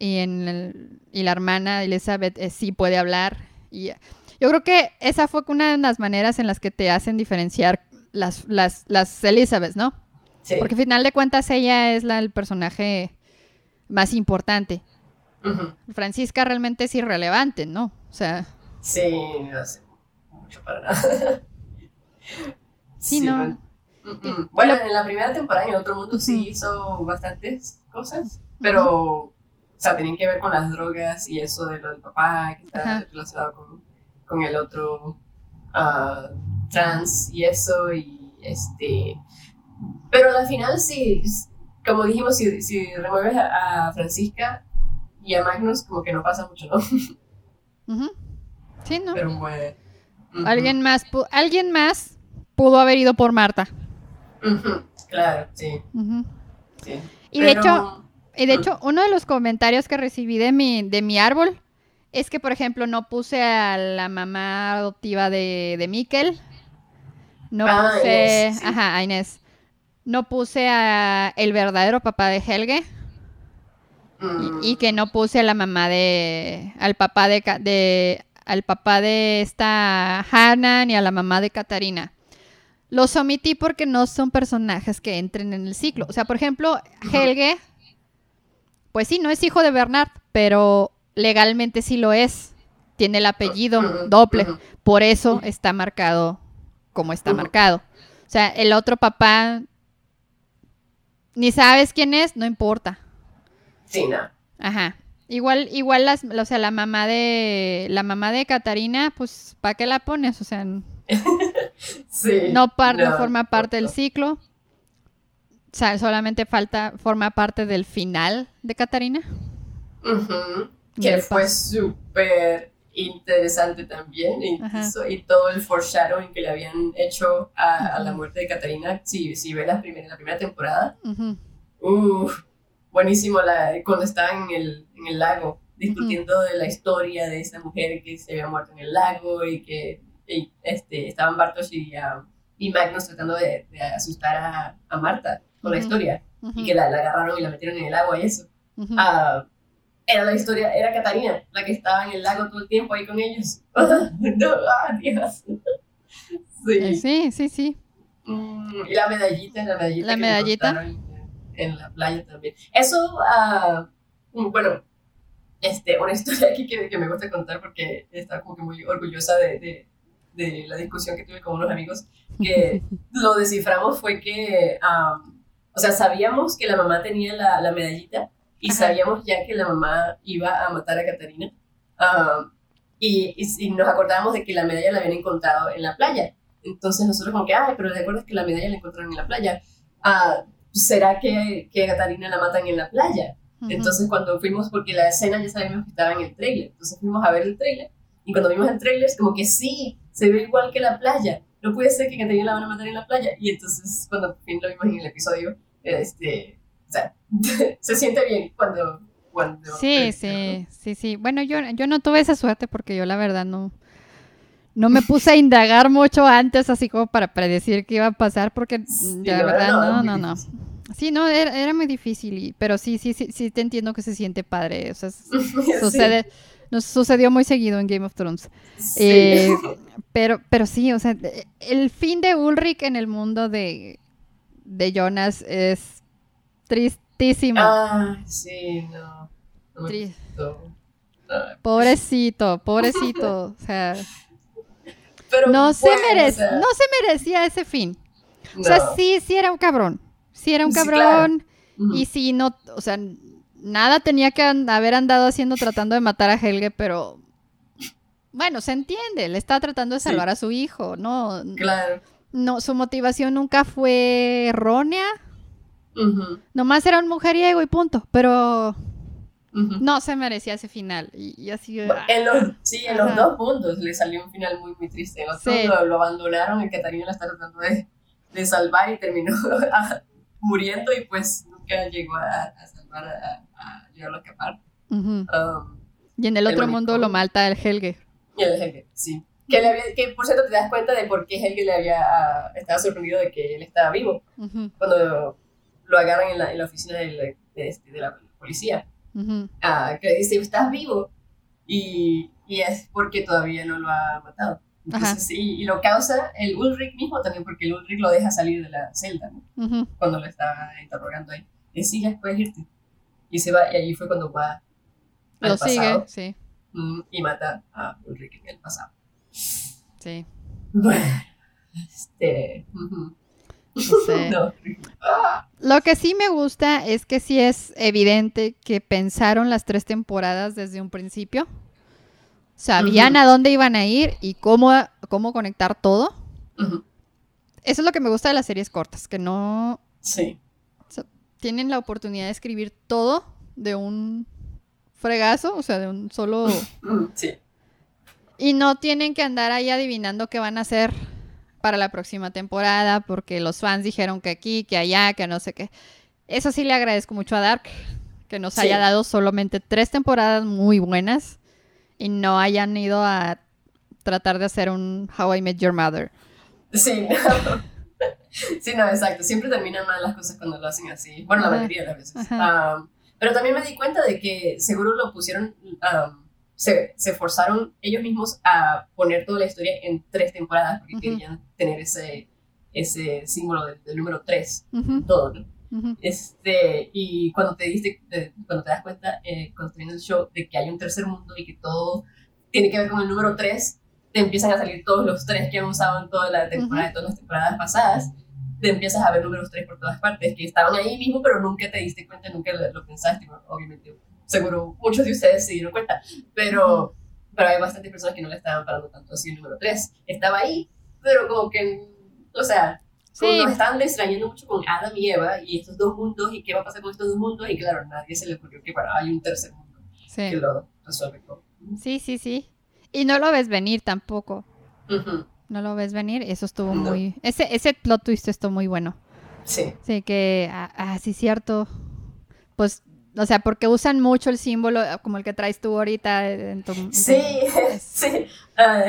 y, en y la hermana Elizabeth eh, sí puede hablar. Y yo creo que esa fue una de las maneras en las que te hacen diferenciar las, las, las Elizabeth, ¿no? Sí. Porque al final de cuentas ella es la, el personaje más importante. Francisca realmente es irrelevante, ¿no? O sea... Sí, no hace mucho para nada. sí, no. Bueno, en la primera temporada en Otro Mundo sí hizo bastantes cosas, pero sea, tienen que ver con las drogas y eso de lo del papá, que está relacionado con, con, el otro uh, trans y eso, y este... Pero al final sí, como dijimos, si, si remueves a, Francisca y a Magnus, como que no pasa mucho, ¿no? [laughs] Sí, ¿no? Pero bueno. Alguien más, alguien más pudo haber ido por Marta. Claro, sí. sí. Y de hecho, de hecho, uno de los comentarios que recibí de mi, de mi árbol es que, por ejemplo, no puse a la mamá adoptiva de, de Mikkel. No ah, puse. Ajá, a Inés. No puse a el verdadero papá de Helge. Y, que no puse a la mamá de. al papá de, de. al papá de esta Hannah ni a la mamá de Katarina. Los omití porque no son personajes que entren en el ciclo. O sea, por ejemplo, Helge pues sí, no es hijo de Bernard, pero legalmente sí lo es. Tiene el apellido doble. Por eso está marcado como está marcado. O sea, el otro papá ni sabes quién es, no importa. Sí, no. Ajá. Igual, igual las, o sea, la mamá de la mamá de Catarina, pues, ¿para qué la pones? O sea, [laughs] sí, no, par, no, forma parte del ciclo. O sea, solamente falta, forma parte del final de Catarina. Que fue súper interesante también. Incluso, y todo el foreshadowing que le habían hecho a, la muerte de Catarina. Si, si ves la primera, la primera temporada. buenísimo la, cuando estaban en el, en el lago discutiendo de la historia de esa mujer que se había muerto en el lago y que este, estaban Bartosz y, uh, y Magnus tratando de, asustar a, a, Marta con la historia y que la, la, agarraron y la metieron en el agua y eso. Uh, era la historia, era Catarina, la que estaba en el lago todo el tiempo ahí con ellos. [laughs] no, ah, Dios. [laughs] Sí. sí, sí, sí. Mm, y la medallita, la medallita. La medallita. En la playa también. Eso, uh, bueno, este, una historia aquí que, que, me gusta contar porque estaba como que muy orgullosa de, de, de, la discusión que tuve con unos amigos, que [laughs] lo desciframos fue que, um, o sea, sabíamos que la mamá tenía la, la medallita, y sabíamos ya que la mamá iba a matar a Catarina. Um, y, y, nos acordábamos de que la medalla la habían encontrado en la playa. Entonces nosotros como que, ay, pero ¿te acuerdas que la medalla la encontraron en la playa? Uh, ¿Será que, que a Catarina la matan en la playa? Entonces cuando fuimos, porque la escena ya sabíamos que estaba en el trailer, entonces fuimos a ver el trailer. Y cuando vimos el trailer, es como que sí, se ve igual que la playa. No puede ser que Catarina la van a matar en la playa. Y entonces cuando por fin lo vimos en el episodio, este, o sea, [laughs] se siente bien cuando... cuando sí, sí, sí, sí. Bueno, yo, yo no tuve esa suerte porque yo la verdad no, no me puse a indagar mucho antes, así como para predecir qué iba a pasar, porque la verdad no, no, no. Sí, no, era, muy difícil, pero sí, sí, sí, sí te entiendo que se siente padre. O sea, [laughs] sucede, nos sucedió muy seguido en Game of Thrones. Eh, [laughs] pero, pero sí, o sea, el fin de Ulrich en el mundo de, de Jonas es Tristísimo. Ah, sí, no. Pobrecito, pobrecito. o [laughs] sea. no, se merece, no se merecía ese fin. O sea, sí, sí era un cabrón. Sí era un cabrón. Y sí, no, o sea, nada tenía que haber andado haciendo tratando de matar a Helge, pero bueno, se entiende, le está tratando de salvar a su hijo, ¿no? Claro. No, su motivación nunca fue errónea. Nomás era un mujeriego y punto, pero no se merecía ese final. Y, así. Ah. en los, sí, en los dos mundos le salió un final muy, muy triste. En lo, abandonaron, el Catarina la está tratando de, de salvar y terminó [laughs] muriendo y pues nunca llegó a, salvar, a, a, llevarlo a escapar. Um, y en el otro mundo lo malta el Helge. Y el Helge, sí. Que, le había, que por cierto te das cuenta de por qué Helge le había, uh, estaba sorprendido de que él estaba vivo. Cuando lo agarran en la, en la oficina de la, de, de la policía. Ah, que dice, estás vivo. Y, y, es porque todavía no lo ha matado. Entonces, y, y, lo causa el Ulrich mismo también, porque el Ulrich lo deja salir de la celda, ¿no? Cuando lo está interrogando ahí. Ya puedes irte. Y se va, y allí fue cuando va al lo pasado, sigue, sí. Y mata a Ulrich en el pasado. Sí. Bueno, este... [laughs] Lo que sí me gusta es que sí es evidente que pensaron las tres temporadas desde un principio. Sabían a dónde iban a ir y cómo, cómo conectar todo. Eso es lo que me gusta de las series cortas, que no... Sí. Tienen la oportunidad de escribir todo de un fregazo, o sea, de un solo... [laughs] Sí. Y no tienen que andar ahí adivinando qué van a hacer para la próxima temporada porque los fans dijeron que aquí, que allá, que no sé qué. Eso sí le agradezco mucho a Dark, que nos haya dado solamente tres temporadas muy buenas y no hayan ido a tratar de hacer un How I Met Your Mother. Sí. [laughs] [laughs] sí, no, exacto. Siempre terminan mal las cosas cuando lo hacen así. Bueno, la mayoría de las veces. Um, pero también me di cuenta de que seguro lo pusieron um, se, se forzaron ellos mismos a poner toda la historia en tres temporadas porque querían tener ese, ese símbolo del, número tres, todo, ¿no? este, y cuando te, diste, cuando te das cuenta, eh, cuando estás viendo el show, de que hay un tercer mundo y que todo tiene que ver con el número tres, te empiezan a salir todos los tres que han usado en toda la temporada, todas las temporadas pasadas, te empiezas a ver números 3 por todas partes, que estaban ahí mismo, pero nunca te diste cuenta, nunca lo, lo pensaste, obviamente. Seguro muchos de ustedes se dieron cuenta, pero, pero hay bastantes personas que no le estaban parando tanto así el número 3. Estaba ahí, pero como que, o sea, como nos estaban extrañando mucho con Adam y Eva y estos dos mundos y qué va a pasar con estos dos mundos y claro, nadie se le ocurrió que para, hay un tercer mundo que lo resuelve todo. Sí, sí, sí. Y no lo ves venir tampoco. No lo ves venir. Eso estuvo muy. Ese, ese plot twist estuvo muy bueno. Sí. Sí, que. Ah, ah, sí, cierto. Pues. O sea, porque usan mucho el símbolo como el que traes tú ahorita en tu. sí, [laughs] [laughs] sí. Ah,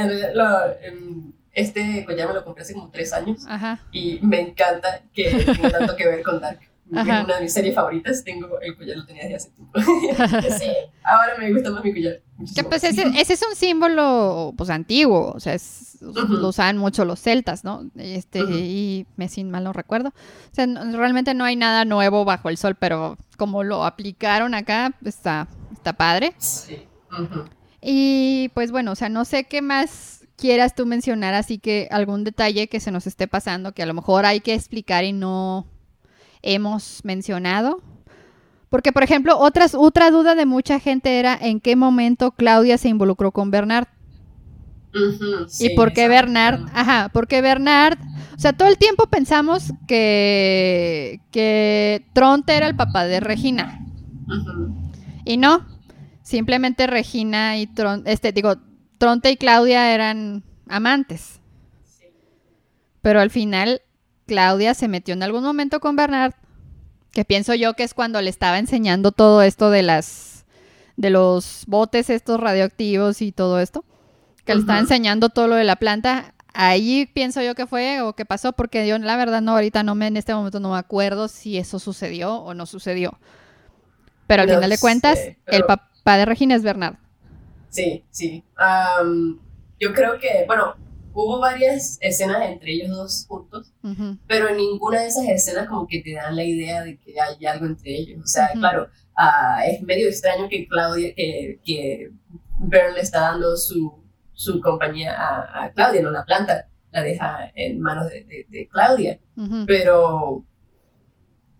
este collar me lo compré hace como tres años. Ajá. Y me encanta que tenga tanto que ver con Dark es una de mis series favoritas, tengo el collar, lo tenía desde hace tiempo. [laughs] sí, ahora me gusta más mi collar. Que pues ese, ese, es un símbolo pues antiguo, o sea, es, lo usaban mucho los celtas, ¿no? Este, y me sin mal no recuerdo. O sea, realmente no hay nada nuevo bajo el sol, pero como lo aplicaron acá, está, está padre. Sí. Y pues bueno, o sea, no sé qué más quieras tú mencionar, así que algún detalle que se nos esté pasando, que a lo mejor hay que explicar y no hemos mencionado. Porque, por ejemplo, otras, otra duda de mucha gente era en qué momento Claudia se involucró con Bernard. y por qué Bernard, ajá, porque Bernard, o sea, todo el tiempo pensamos que, que Tronte era el papá de Regina. Y no, simplemente Regina y Tronte, este, digo, Tronte y Claudia eran amantes. Pero al final Claudia se metió en algún momento con Bernard, que pienso yo que es cuando le estaba enseñando todo esto de las de los botes estos radioactivos y todo esto, que le estaba enseñando todo lo de la planta. Ahí pienso yo que fue o que pasó, porque yo la verdad no, ahorita no me, en este momento no me acuerdo si eso sucedió o no sucedió. Pero al final de cuentas, el papá de Regina es Bernard. Sí, sí. yo creo que, bueno, hubo varias escenas entre ellos dos juntos, pero en ninguna de esas escenas como que te dan la idea de que hay algo entre ellos. O sea, claro, ah, es medio extraño que Claudia, que, que Bern le está dando su, su compañía a, Claudia, no la planta, la deja en manos de, de, Claudia, pero...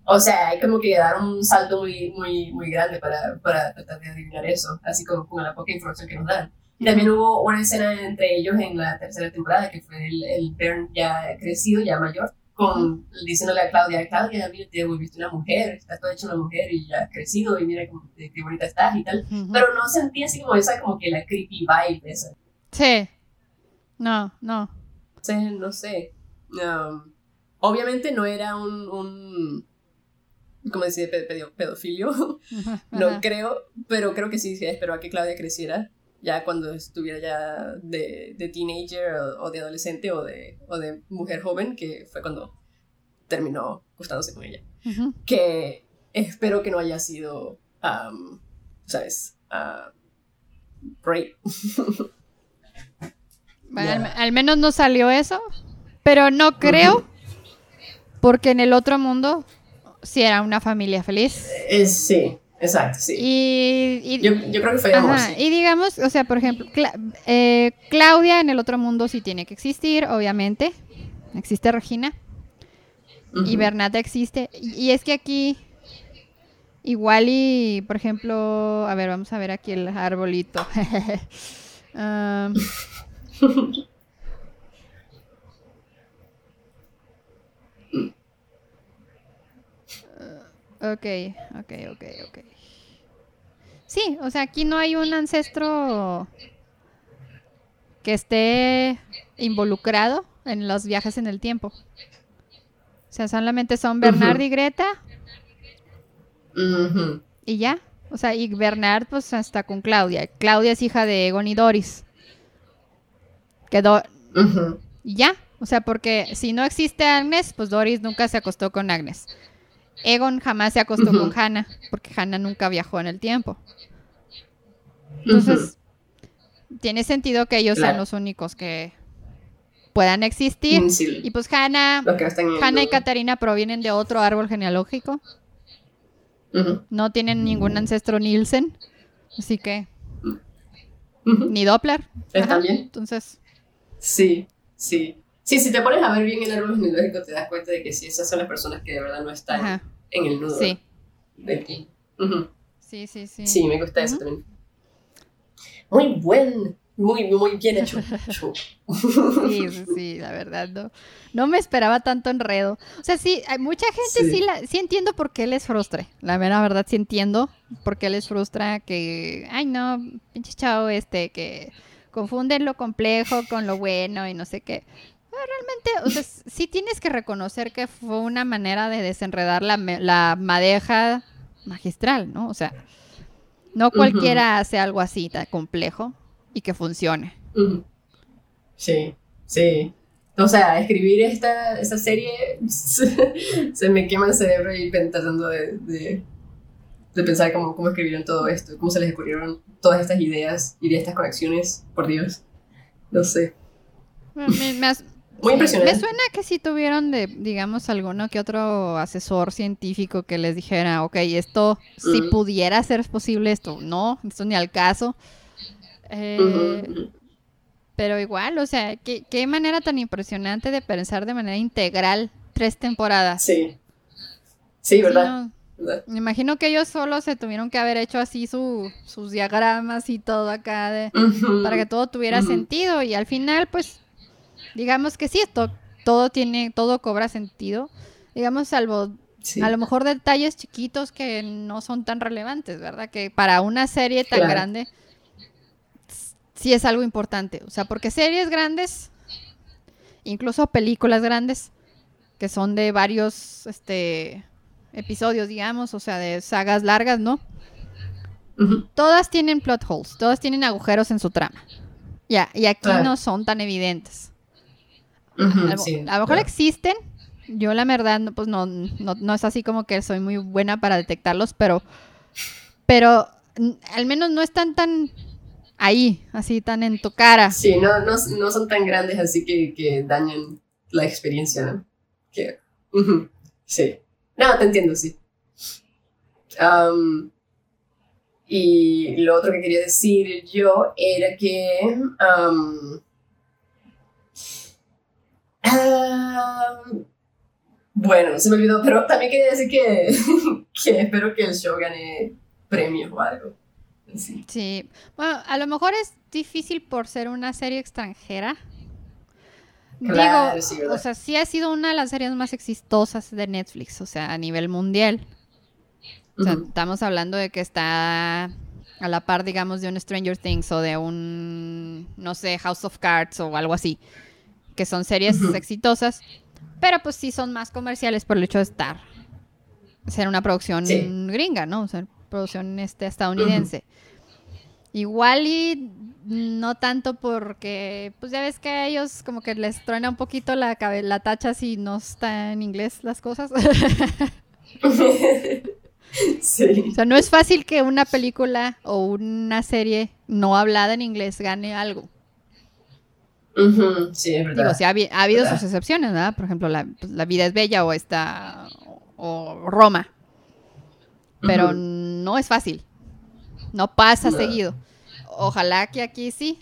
O sea, hay como que dar un salto muy, muy, muy grande para, para tratar de adivinar eso, así como con la poca información que nos dan. Y también hubo una escena entre ellos en la tercera temporada, que fue el, el Bern ya crecido, ya mayor, con, diciéndole a Claudia, Claudia, mira, te volviste una mujer, estás toda hecha una mujer y ya has crecido y mira cómo, qué bonita estás y tal. Pero no sentí así como esa, como que la creepy vibe esa. Sí. No, no. Sí, no sé. Um, obviamente no era un, un como decía, pedofilio. [laughs] no creo, pero creo que sí, sí, esperó a que Claudia creciera ya cuando estuviera ya de, de teenager o, de adolescente o de, o de mujer joven, que fue cuando terminó gustándose con ella. Que espero que no haya sido, ¿sabes? Uh, [laughs] bueno, al, menos no salió eso, pero no creo, porque en el otro mundo sí era una familia feliz. Es, sí, Exacto, sí. Y, yo, creo que fue amor, Y digamos, o sea, por ejemplo, eh, Claudia en el otro mundo sí tiene que existir, obviamente. Existe Regina. Y Bernata existe. Y, es que aquí, igual y, por ejemplo, a ver, vamos a ver aquí el arbolito. um, [laughs] [laughs] Ok, ok, ok, ok. Sí, o sea, aquí no hay un ancestro que esté involucrado en los viajes en el tiempo. O sea, solamente son Bernard y Greta. Y ya. O sea, y Bernard pues está con Claudia. Claudia es hija de Egon y Doris. Quedó... Y ya. O sea, porque si no existe Agnes, pues Doris nunca se acostó con Agnes. Egon jamás se acostó con Hannah, porque Hannah nunca viajó en el tiempo. Entonces, tiene sentido que ellos sean los únicos que puedan existir. Mm, y pues Hannah, Hannah y Katarina provienen de otro árbol genealógico. No tienen ningún ancestro Nielsen. Así que. Ni Doppler. ¿Está bien? Entonces. Sí, sí. Sí, si te pones a ver bien el árbol genealógico, te das cuenta de que sí, esas son las personas que de verdad no están Ajá. en el nudo Sí. de. Sí, sí, sí. Sí, me gusta eso también. Muy buen, muy, muy bien hecho. [laughs] Sí, sí, sí, la verdad, no. No me esperaba tanto enredo. O sea, sí, hay mucha gente sí, Sí. la, sí entiendo por qué les frustra. La mera verdad sí entiendo por qué les frustra que, ay no, pinche chavo este, que confunden lo complejo con lo bueno y no sé qué. Pero realmente, o sea, sí tienes que reconocer que fue una manera de desenredar la, la madeja magistral, ¿no? O sea, no cualquiera hace algo así tan complejo y que funcione. Sí, sí. O sea, escribir esta, esta serie se, se me quema el cerebro y pen- tratando de, de, de pensar cómo, cómo escribieron todo esto, cómo se les ocurrieron todas estas ideas y de estas conexiones, por Dios. No sé. Me- me- me as- Muy impresionante. Me suena que sí tuvieron de, digamos, alguno que otro asesor científico que les dijera, ok, esto si Mm. pudiera ser posible, esto no, esto ni al caso. Eh. Pero igual, o sea, ¿qué, qué manera tan impresionante de pensar de manera integral tres temporadas. Sí. Sí, ¿verdad? no, ¿Verdad? me imagino que ellos solos se tuvieron que haber hecho así su, sus diagramas y todo acá de, para que todo tuviera sentido y al final pues digamos que sí esto todo tiene todo cobra sentido digamos salvo Sí. a lo mejor detalles chiquitos que no son tan relevantes verdad que para una serie tan Claro. grande sí es algo importante o sea porque series grandes incluso películas grandes que son de varios este episodios digamos o sea de sagas largas no todas tienen plot holes, todas tienen agujeros en su trama. Ya, y aquí no son tan evidentes. Ujú, A lo, sí, a lo mejor claro. existen. Yo la verdad, pues no, no, no es así como que soy muy buena para detectarlos, pero, pero al menos no están tan ahí, así tan en tu cara. Sí, no, no, no son tan grandes así que, que dañan la experiencia, ¿no? Que, sí. No, te entiendo, sí. Y lo otro que quería decir yo era que... am, bueno, se me olvidó, pero también quería decir que, [laughs] que espero que el show gane premios o algo. Sí. Sí, bueno, a lo mejor es difícil por ser una serie extranjera. Claro, Digo, sí, o sea, sí ha sido una de las series más exitosas de Netflix, o sea, a nivel mundial. O sea, estamos hablando de que está a la par, digamos, de un Stranger Things o de un, no sé, House of Cards o algo así, que son series exitosas, pero pues sí son más comerciales por el hecho de estar, ser una producción Sí. gringa, ¿no? O sea, producción este, estadounidense. Igual y no tanto porque, pues ya ves que a ellos como que les truena un poquito la, la tacha si no está en inglés las cosas. [laughs] sí. O sea, no es fácil que una película o una serie no hablada en inglés gane algo. Sí, es verdad. Digo, sí ha, habi- ha habido ¿Verdad? sus excepciones, ¿verdad? Por ejemplo, la, pues, La vida es bella o esta o Roma. Pero no es fácil. No pasa No. seguido. Ojalá que aquí sí.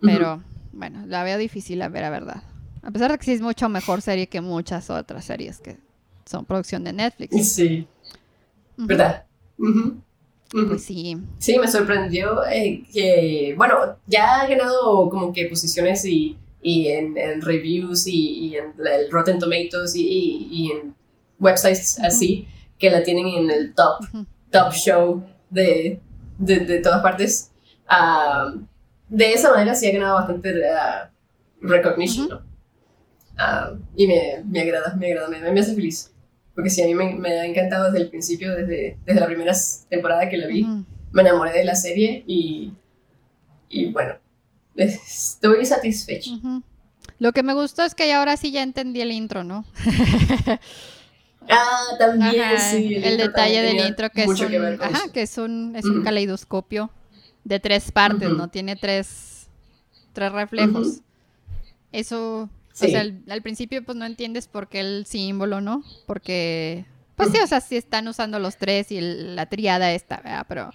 Pero bueno, la veo difícil a ver, a verdad. A pesar de que sí es mucho mejor serie que muchas otras series que son producción de Netflix. Sí. ¿verdad? Pues sí. Sí, me sorprendió eh, que, bueno, ya ha ganado como que posiciones y, y en, en reviews y, y en la- el Rotten Tomatoes y, y- en websites así, que la tienen en el top, top show de, de, de todas partes. Ah, de esa manera sí ha ganado bastante recognition. Ah, y me, me agrada, me agrada, me, me hace feliz. Porque sí, a mí me, me ha encantado desde el principio, desde, desde la primera temporada que la vi me enamoré de la serie y, y bueno, estoy satisfecha. Lo que me gustó es que ya ahora sí ya entendí el intro, ¿no? Ah, también, Ajá, sí. el, detalle del intro que es un, que ajá, eso. que es un, es un caleidoscopio de tres partes. ¿no? Tiene tres, tres reflejos. Ujú. O Sí. sea, al, al principio pues no entiendes por qué el símbolo, ¿no? Porque, pues sí, o sea, sí están usando los tres y el- la triada esta, ¿verdad? Pero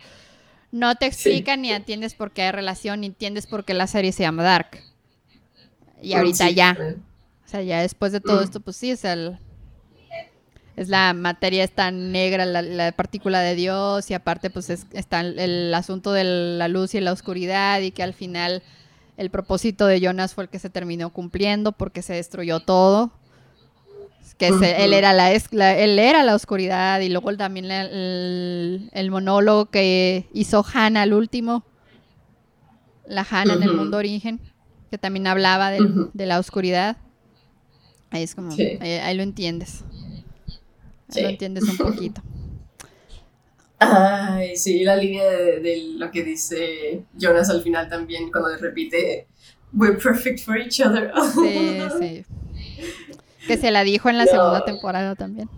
no te Sí. explican ni entiendes por qué hay relación, ni entiendes por qué la serie se llama Dark. Y ahorita Sí, ya. O sea, ya después de todo Mm. esto, pues sí, es el... Es la materia esta negra, la, la partícula de Dios, y aparte pues es- está el, el asunto de la luz y la oscuridad, y que al final el propósito de Jonas fue el que se terminó cumpliendo porque se destruyó todo. Que se- él, era la, la- él era la oscuridad, y luego también el, el monólogo que hizo Hannah al último, la Hannah en el mundo origen, que también hablaba del- de la oscuridad. Ahí es como, Sí. ahí, ahí lo entiendes. Ahí Sí. lo entiendes un poquito. [laughs] Ay, sí, la línea de, de lo que dice Jonas al final también, cuando repite, We're perfect for each other. Sí, sí. Que se la dijo en la No. segunda temporada también.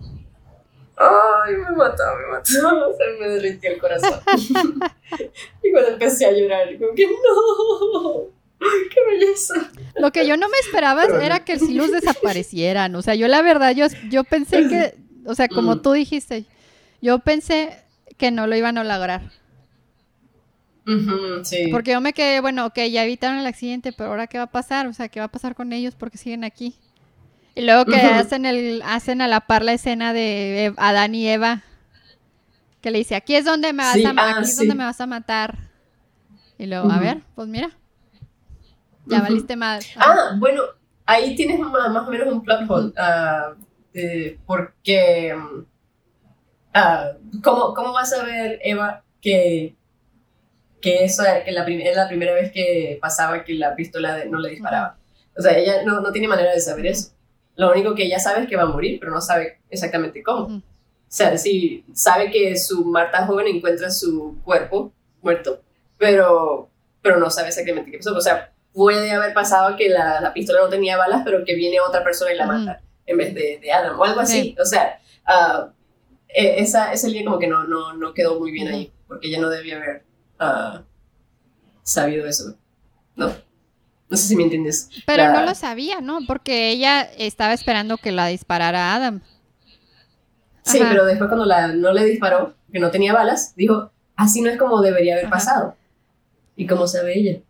Ay, me mató, me mató. [laughs] Se me derritió el corazón. [laughs] y cuando empecé a llorar, como que no. ¡Qué belleza! Lo que yo no me esperaba Pero- era que si los desaparecieran. O sea, yo la verdad, yo, yo pensé que, o sea, como Mm. tú dijiste, yo pensé que no lo iban a lograr. Sí. Porque yo me quedé, bueno, ok, ya evitaron el accidente, pero ahora qué va a pasar? O sea, ¿qué va a pasar con ellos porque siguen aquí? Y luego que hacen el hacen a la par la escena de Adán y Eva que le dice, "Aquí es donde me vas Sí, a ah, aquí es donde me vas a matar." Y luego, a ver, pues mira. Ya valiste mal. Ah, bueno, ahí tienes más, o menos un plot hole. ah, porque. Mm, ah, ¿cómo, ¿Cómo vas a ver, Eva, que, que eso que la es la primera vez que pasaba que la pistola de- no le disparaba? O sea, ella no, no tiene manera de saber eso. Lo único que ella sabe es que va a morir, pero no sabe exactamente cómo. O sea, sí, sabe que su Marta joven encuentra su cuerpo muerto, pero, pero no sabe exactamente qué pasó. O sea, puede haber pasado que la, la pistola no tenía balas, pero que viene otra persona y la mata en vez de, de Adam, o algo así. Sí. O sea, ah, e- esa, esa línea como que no, no, no quedó muy bien ahí, porque ella no debía haber ah, sabido eso. No. No sé si me entiendes. Pero La- no lo sabía, ¿no? Porque ella estaba esperando que la disparara Adam. Sí, Ajá. pero después cuando la, no le disparó, que no tenía balas, dijo, así no es como debería haber Ajá. pasado. ¿Y cómo sabe ella?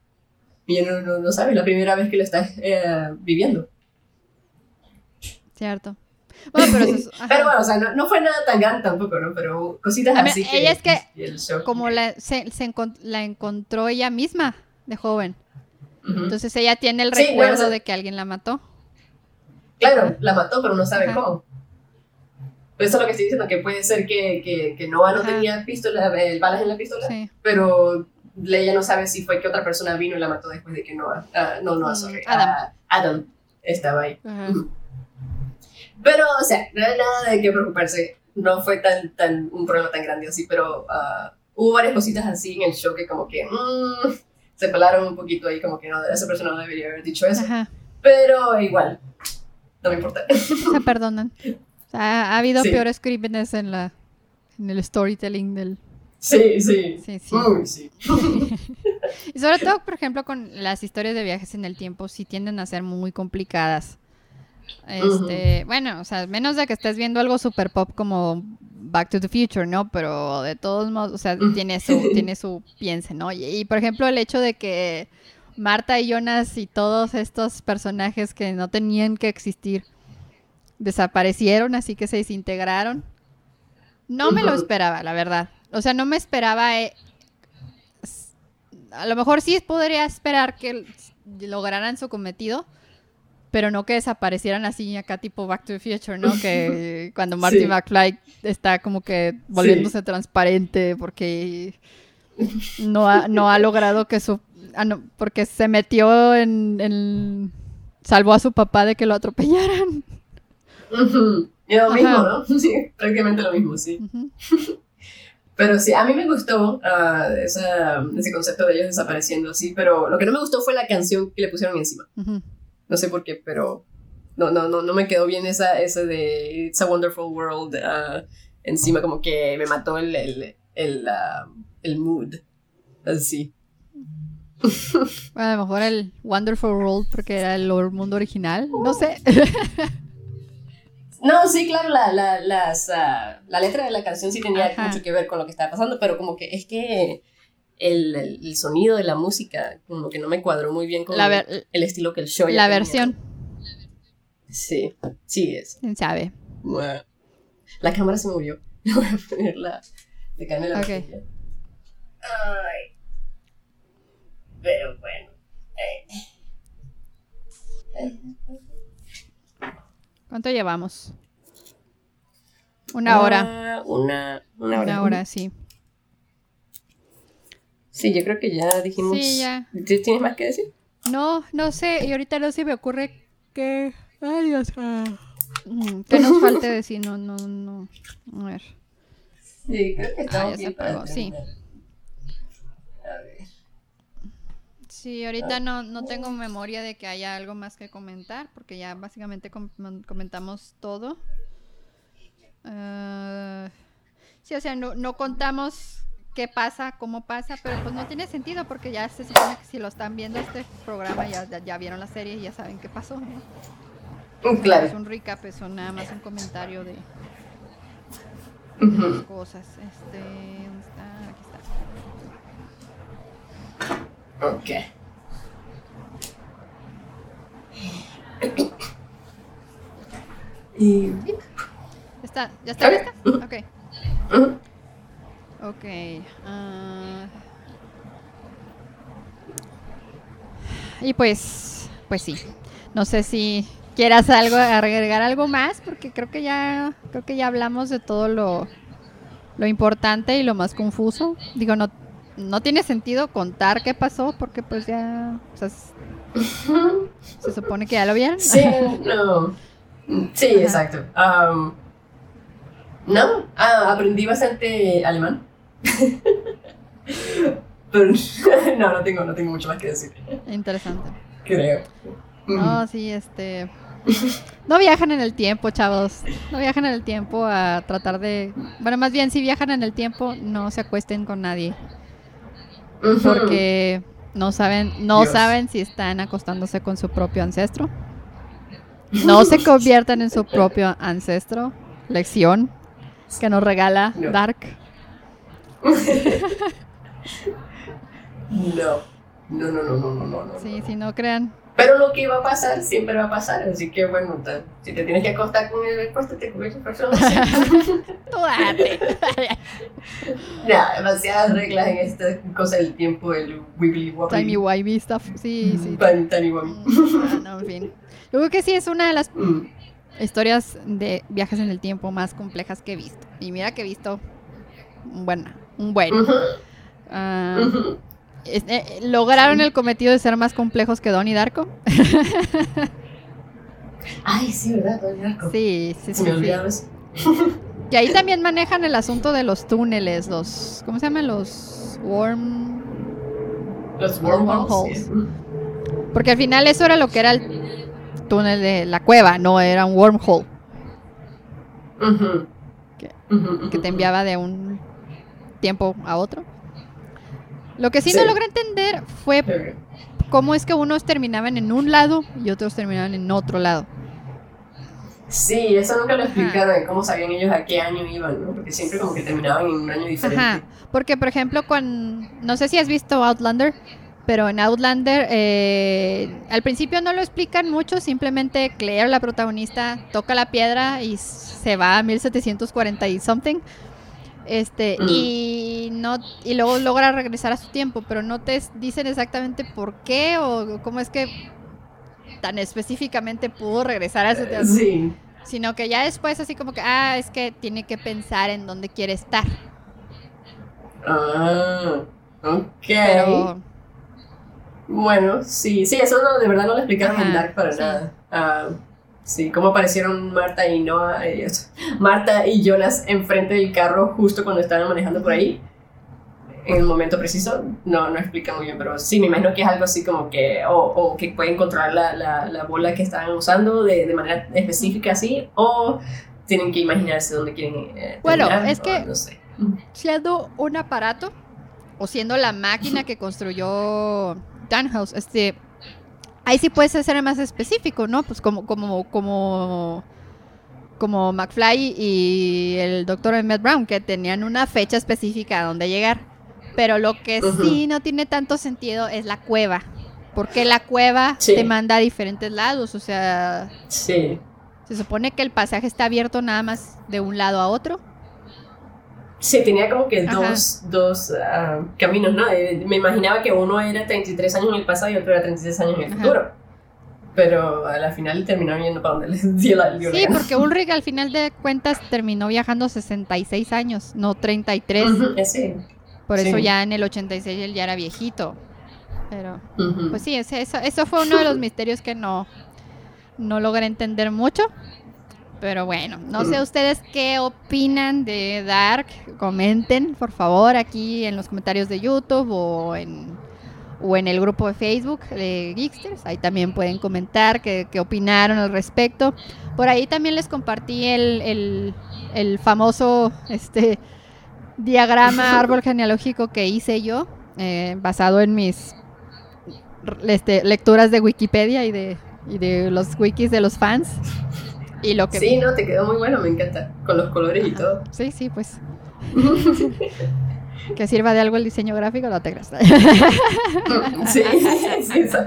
Ella no, no, no sabe, es la primera vez que lo está eh, viviendo. Cierto. Bueno, pero eso. [laughs] Pero bueno, o sea, no, no fue nada tan grande tampoco, ¿no? Pero cositas así que... ella es que y el como la, se, se encon- la encontró ella misma de joven. Ujú. Entonces ella tiene el Sí, recuerdo bueno, o sea- de que alguien la mató. Claro, la mató, pero no sabe Ajá. cómo. Eso es lo que estoy diciendo, que puede ser que, que, que Noah no Ajá. tenía pistola, eh, balas en la pistola, Sí. pero ella no sabe si fue que otra persona vino y la mató después de que Noah, ah, no, Noah, Mm, sorry, Adam. ah, Adam estaba ahí. Ajá. Pero, o sea, no hay nada de qué preocuparse. No fue tan, tan, un problema tan grande así, pero ah, hubo varias cositas así en el show que como que mm, se pelaron un poquito ahí, como que no, esa persona no debería haber dicho eso. Ajá. Pero igual, no me importa. [laughs] Se perdonan. Ha habido Sí. peores crímenes en la en el storytelling del Sí, sí. sí, sí. Uy, sí. [laughs] Y sobre todo, por ejemplo, con las historias de viajes en el tiempo, sí tienden a ser muy complicadas. Este, bueno, o sea, menos de que estés viendo algo super pop como Back to the Future, ¿no? Pero de todos modos, o sea, tiene su, [laughs] tiene su piense, ¿no? Y, y, por ejemplo, el hecho de que Marta y Jonas y todos estos personajes que no tenían que existir desaparecieron, así que se desintegraron. No me lo esperaba, la verdad. O sea, no me esperaba. eh, a lo mejor sí podría esperar que lograran su cometido, pero no que desaparecieran así acá tipo Back to the Future, ¿no? Que [laughs] cuando Marty Sí. McFly está como que volviéndose transparente porque no ha, no ha logrado que su... ah, no, porque se metió en, en- Salvó a su papá de que lo atropellaran. Y lo mismo, ¿no? [laughs] Sí, prácticamente lo mismo, sí. Pero sí, a mí me gustó esa- ese concepto de ellos desapareciendo, sí, pero lo que no me gustó fue la canción que le pusieron encima. Ujú. No sé por qué, pero no, no, no, no me quedó bien esa, esa de It's a Wonderful World ah, encima, como que me mató el, el, el, ah, el mood. Así. Bueno, a lo mejor el Wonderful World porque era el mundo original. No sé. No, sí, claro, la, la, las, ah, la letra de la canción sí tenía Ajá. mucho que ver con lo que estaba pasando, pero como que es que el, el- sonido de la música, como que no me cuadró muy bien con La el estilo que el show La tenía. versión, Sí, sí es. quién sabe. Bueno. La cámara se movió. [laughs] Voy a ponerla de cámara. Ok. Ay. Pero bueno. eh. ¿Cuánto llevamos? Una hora. Ah, Una, una hora. Una hora, sí. Sí, yo creo que ya dijimos. Sí, ya. ¿Tú ¿Tienes más que decir? No, no sé, y ahorita no se me ocurre que... Ay, Dios. ah. Mm, ¿Qué nos falte [laughs] decir? No, no, no. A ver. Sí, creo que estamos estamos ya se bien apagó, sí. A ver. Sí, ahorita no, no tengo memoria de que haya algo más que comentar, porque ya básicamente com- comentamos todo. Ah, sí, o sea, no, no contamos qué pasa, cómo pasa, pero pues no tiene sentido porque ya se supone que si lo están viendo este programa ya, ya, ya vieron la serie y ya saben qué pasó. ¿no? Mm, Es Claro. un recap, es un- nada más un comentario de cosas. Este, ¿dónde está? Aquí está. Ok. Y. ¿Está? ¿Ya está Ok. lista? Ok. Ok. ah. y pues, pues sí. No sé si quieras algo, agregar algo más, porque creo que ya, creo que ya hablamos de todo lo, lo importante y lo más confuso. Digo, no, no tiene sentido contar qué pasó, porque pues ya, o sea, s- se supone que ya lo vieron. Sí, [laughs] no. Sí, Ajá. exacto. Am, no, ah, aprendí bastante alemán. Pero [laughs] no, no tengo, no tengo mucho más que decir. Interesante. Creo. No, sí, este. No viajan en el tiempo, chavos. No viajan en el tiempo a tratar de. Bueno, más bien, si viajan en el tiempo, no se acuesten con nadie. Porque no saben, no Dios. saben si están acostándose con su propio ancestro. No se [laughs] conviertan en su propio ancestro. Lección que nos regala. Dark. No. No, no, no, no, no, no, no. Sí, si no crean. Pero lo que va a pasar siempre va a pasar, así que bueno, si te tienes que acostar con él, acuéstate con esa persona. Tú date. [laughs] Ya, demasiadas reglas en esta cosa del tiempo, el wibbly wobbly. Timey wimey stuff. Sí, sí. Tan igual. Mm, no, en fin. Yo creo que sí es una de las Mm. historias de viajes en el tiempo más complejas que he visto. Y mira que he visto un buen, Ah, es- eh, lograron el cometido de ser más complejos que Donnie Darko. [laughs] Ay, sí, ¿verdad? Donnie Darko. Sí, sí, sí. Sí. Y ahí también manejan el asunto de los túneles, los, ¿cómo se llaman? Los worm, Los wormholes. Porque al final eso era lo que era el túnel de la cueva, no era un wormhole que te enviaba de un tiempo a otro. Lo que sí, no Sí. logré entender fue cómo es que unos terminaban en un lado y otros terminaban en otro lado. Sí, eso nunca lo explicaron, de cómo sabían ellos a qué año iban, ¿no? Porque siempre como que terminaban en un año diferente. Ajá, porque por ejemplo, con no sé si has visto Outlander, pero en Outlander eh, al principio no lo explican mucho, simplemente Claire, la protagonista, toca la piedra y se va a 1740 y something. Este, Mm. y no y luego logra regresar a su tiempo, pero no te dicen exactamente por qué o cómo es que tan específicamente pudo regresar a su tiempo, Sí. sino que ya después así como que ah, es que tiene que pensar en dónde quiere estar. Ah, ok. Pero Bueno, sí, sí, eso no, de verdad no lo explicaron en Ajá, Dark para sí. nada. Ah, sí, cómo aparecieron Marta y Noah, eh, Marta y Jonas enfrente del carro justo cuando estaban manejando por ahí. En el momento preciso, no, no explica muy bien, pero sí, me imagino que es algo así como que, o, o que pueden controlar la, la, la bola que estaban usando de, de manera específica así, o tienen que imaginarse dónde quieren eh, Bueno, terminar, es o que- No sé. siendo un aparato o siendo la máquina que construyó Danhouse, este ahí sí puedes ser más específico, ¿no? Pues como como como como McFly y el doctor Emmett Brown que tenían una fecha específica a dónde llegar. Pero lo que sí no tiene tanto sentido es la cueva. Porque la cueva Sí. te manda a diferentes lados. O sea, Sí. se supone que el pasaje está abierto nada más de un lado a otro. Sí, tenía como que dos, dos ah, caminos, ¿no? Eh, Me imaginaba que uno era 33 años en el pasado y otro era 36 años en el Ajá. futuro. Pero a la final terminaron yendo para donde les [laughs] dio la Sí, gana. porque Ulrich al final de cuentas terminó viajando 66 años, no 33. Ujú, eh, sí. Por eso ya en el 86 él ya era viejito. Pero, pues sí, eso, eso fue uno de los misterios que no, no logré entender mucho. Pero bueno, no sé Mm. ustedes qué opinan de Dark. Comenten, por favor, aquí en los comentarios de YouTube o en, o en el grupo de Facebook de Geeksters. Ahí también pueden comentar qué, qué opinaron al respecto. Por ahí también les compartí el, el, el famoso este, diagrama [laughs] árbol genealógico que hice yo, eh, basado en mis este, lecturas de Wikipedia y de, y de los wikis de los fans. Y lo que... Sí, no, te quedó muy bueno, me encanta. Con los colores y todo. Sí, sí, pues. [laughs] que sirva de algo el diseño gráfico, no te creas. [laughs] sí, sí, eso.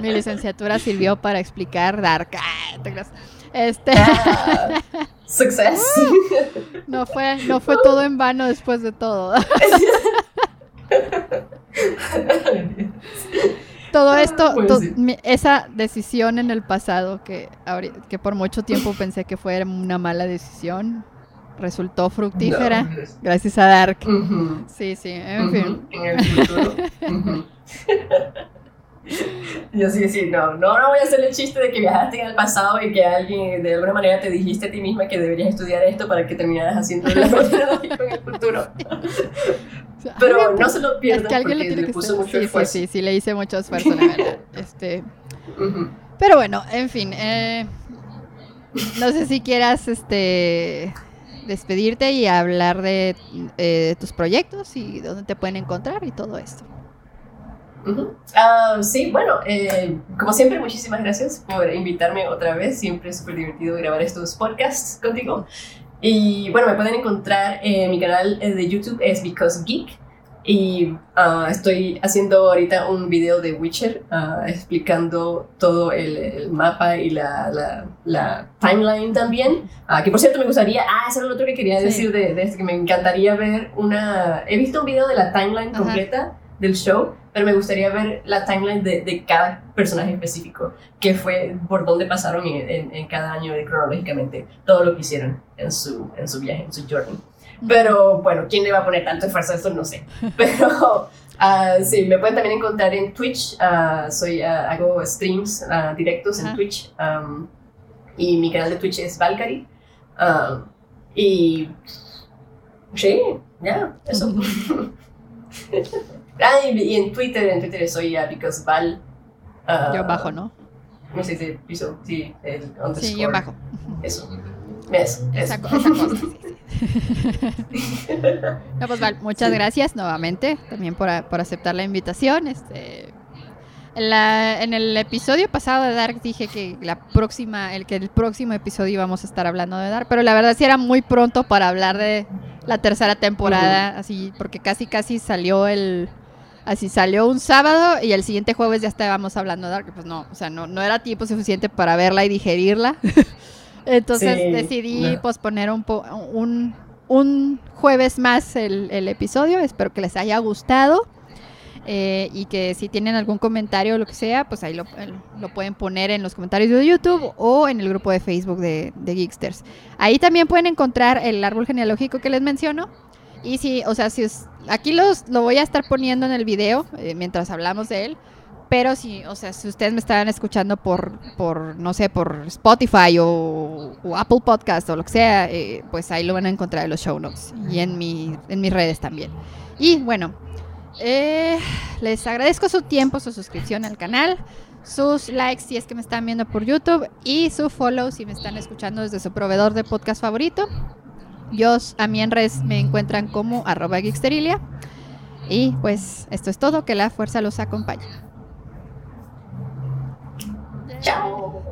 Mi licenciatura sirvió para explicar Dark. Ah, te creas. Este, Ah, [laughs] success. no fue, no fue todo en vano después de todo. Todo esto, Pues to- sí. mi- esa decisión en el pasado que, que por mucho tiempo pensé que fue una mala decisión, resultó fructífera No. gracias a Dark. Sí, sí, en fin. En el futuro. [laughs] Ujú. Yo sí, sí, no, no, no voy a hacer el chiste de que viajaste en el pasado y que alguien de alguna manera te dijiste a ti misma que deberías estudiar esto para que terminaras haciendo el en el futuro. [laughs] Pero no se lo es pierdan que alguien lo porque tiene le puso mucho Sí, esfuerzo. sí, sí, le hice mucho esfuerzo, la verdad. [laughs] Este, pero bueno, en fin, eh, no sé si quieras este despedirte y hablar de eh, tus proyectos y dónde te pueden encontrar y todo esto. Ujú. Ah, sí, bueno, eh, como siempre, muchísimas gracias por invitarme otra vez. Siempre es súper divertido grabar estos podcasts contigo. Y bueno, me pueden encontrar en mi canal de YouTube, es Because Geek. Y ah, estoy haciendo ahorita un video de Witcher ah, explicando todo el, el mapa y la, la, la timeline también. Que por cierto me gustaría, ah, eso era lo otro que quería Sí. decir de, de esto, que me encantaría ver una... He visto un video de la timeline completa del show, pero me gustaría ver la timeline de, de cada personaje específico, que fue por dónde pasaron en, en- en cada año cronológicamente, todo lo que hicieron en su, en su viaje, en su journey. Pero bueno, ¿quién le va a poner tanto esfuerzo a esto? No sé. [laughs] Pero ah, sí, me pueden también encontrar en Twitch. ah, soy, ah, hago streams directos en Ajá. Twitch. am, y mi canal de Twitch es Valkyrie. y sí, ya, eso. [laughs] ah, y, en Twitter, en Twitter soy ah, because Val. ah, Yo bajo, ¿no? No sé si piso, sí, el underscore. Sí, yo bajo. Eso. Eso, eso. Esa, co- esa cosa, sí, sí. [laughs] No, pues Val, muchas Sí. gracias nuevamente también por, por aceptar la invitación. Este, la- en el episodio pasado de Dark dije que la próxima, el que el próximo episodio íbamos a estar hablando de Dark, pero la verdad sí era muy pronto para hablar de la tercera temporada, así porque casi casi salió el así salió un sábado y el siguiente jueves ya estábamos hablando de Dark, pues no, o sea, no, no era tiempo suficiente para verla y digerirla. [laughs] Entonces Sí, decidí no. posponer un, po- un, un jueves más el, el episodio. Espero que les haya gustado. eh, y que si tienen algún comentario o lo que sea, pues ahí lo, el- lo pueden poner en los comentarios de YouTube o en el grupo de Facebook de, de Geeksters. Ahí también pueden encontrar el árbol genealógico que les menciono. Y si, o sea, si aquí los, lo voy a estar poniendo en el video eh, mientras hablamos de él. Pero si, o sea, si ustedes me estaban escuchando por, por no sé, por Spotify o, o Apple Podcast o lo que sea, eh, pues ahí lo van a encontrar en los show notes y en, mi, en mis redes también. Y bueno, eh, les agradezco su tiempo, su suscripción al canal, sus likes si es que me están viendo por YouTube y su follow si me están escuchando desde su proveedor de podcast favorito. Yo a mí en redes me encuentran como arroba. Y pues esto es todo, que la fuerza los acompañe. Chao.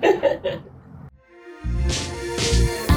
[laughs]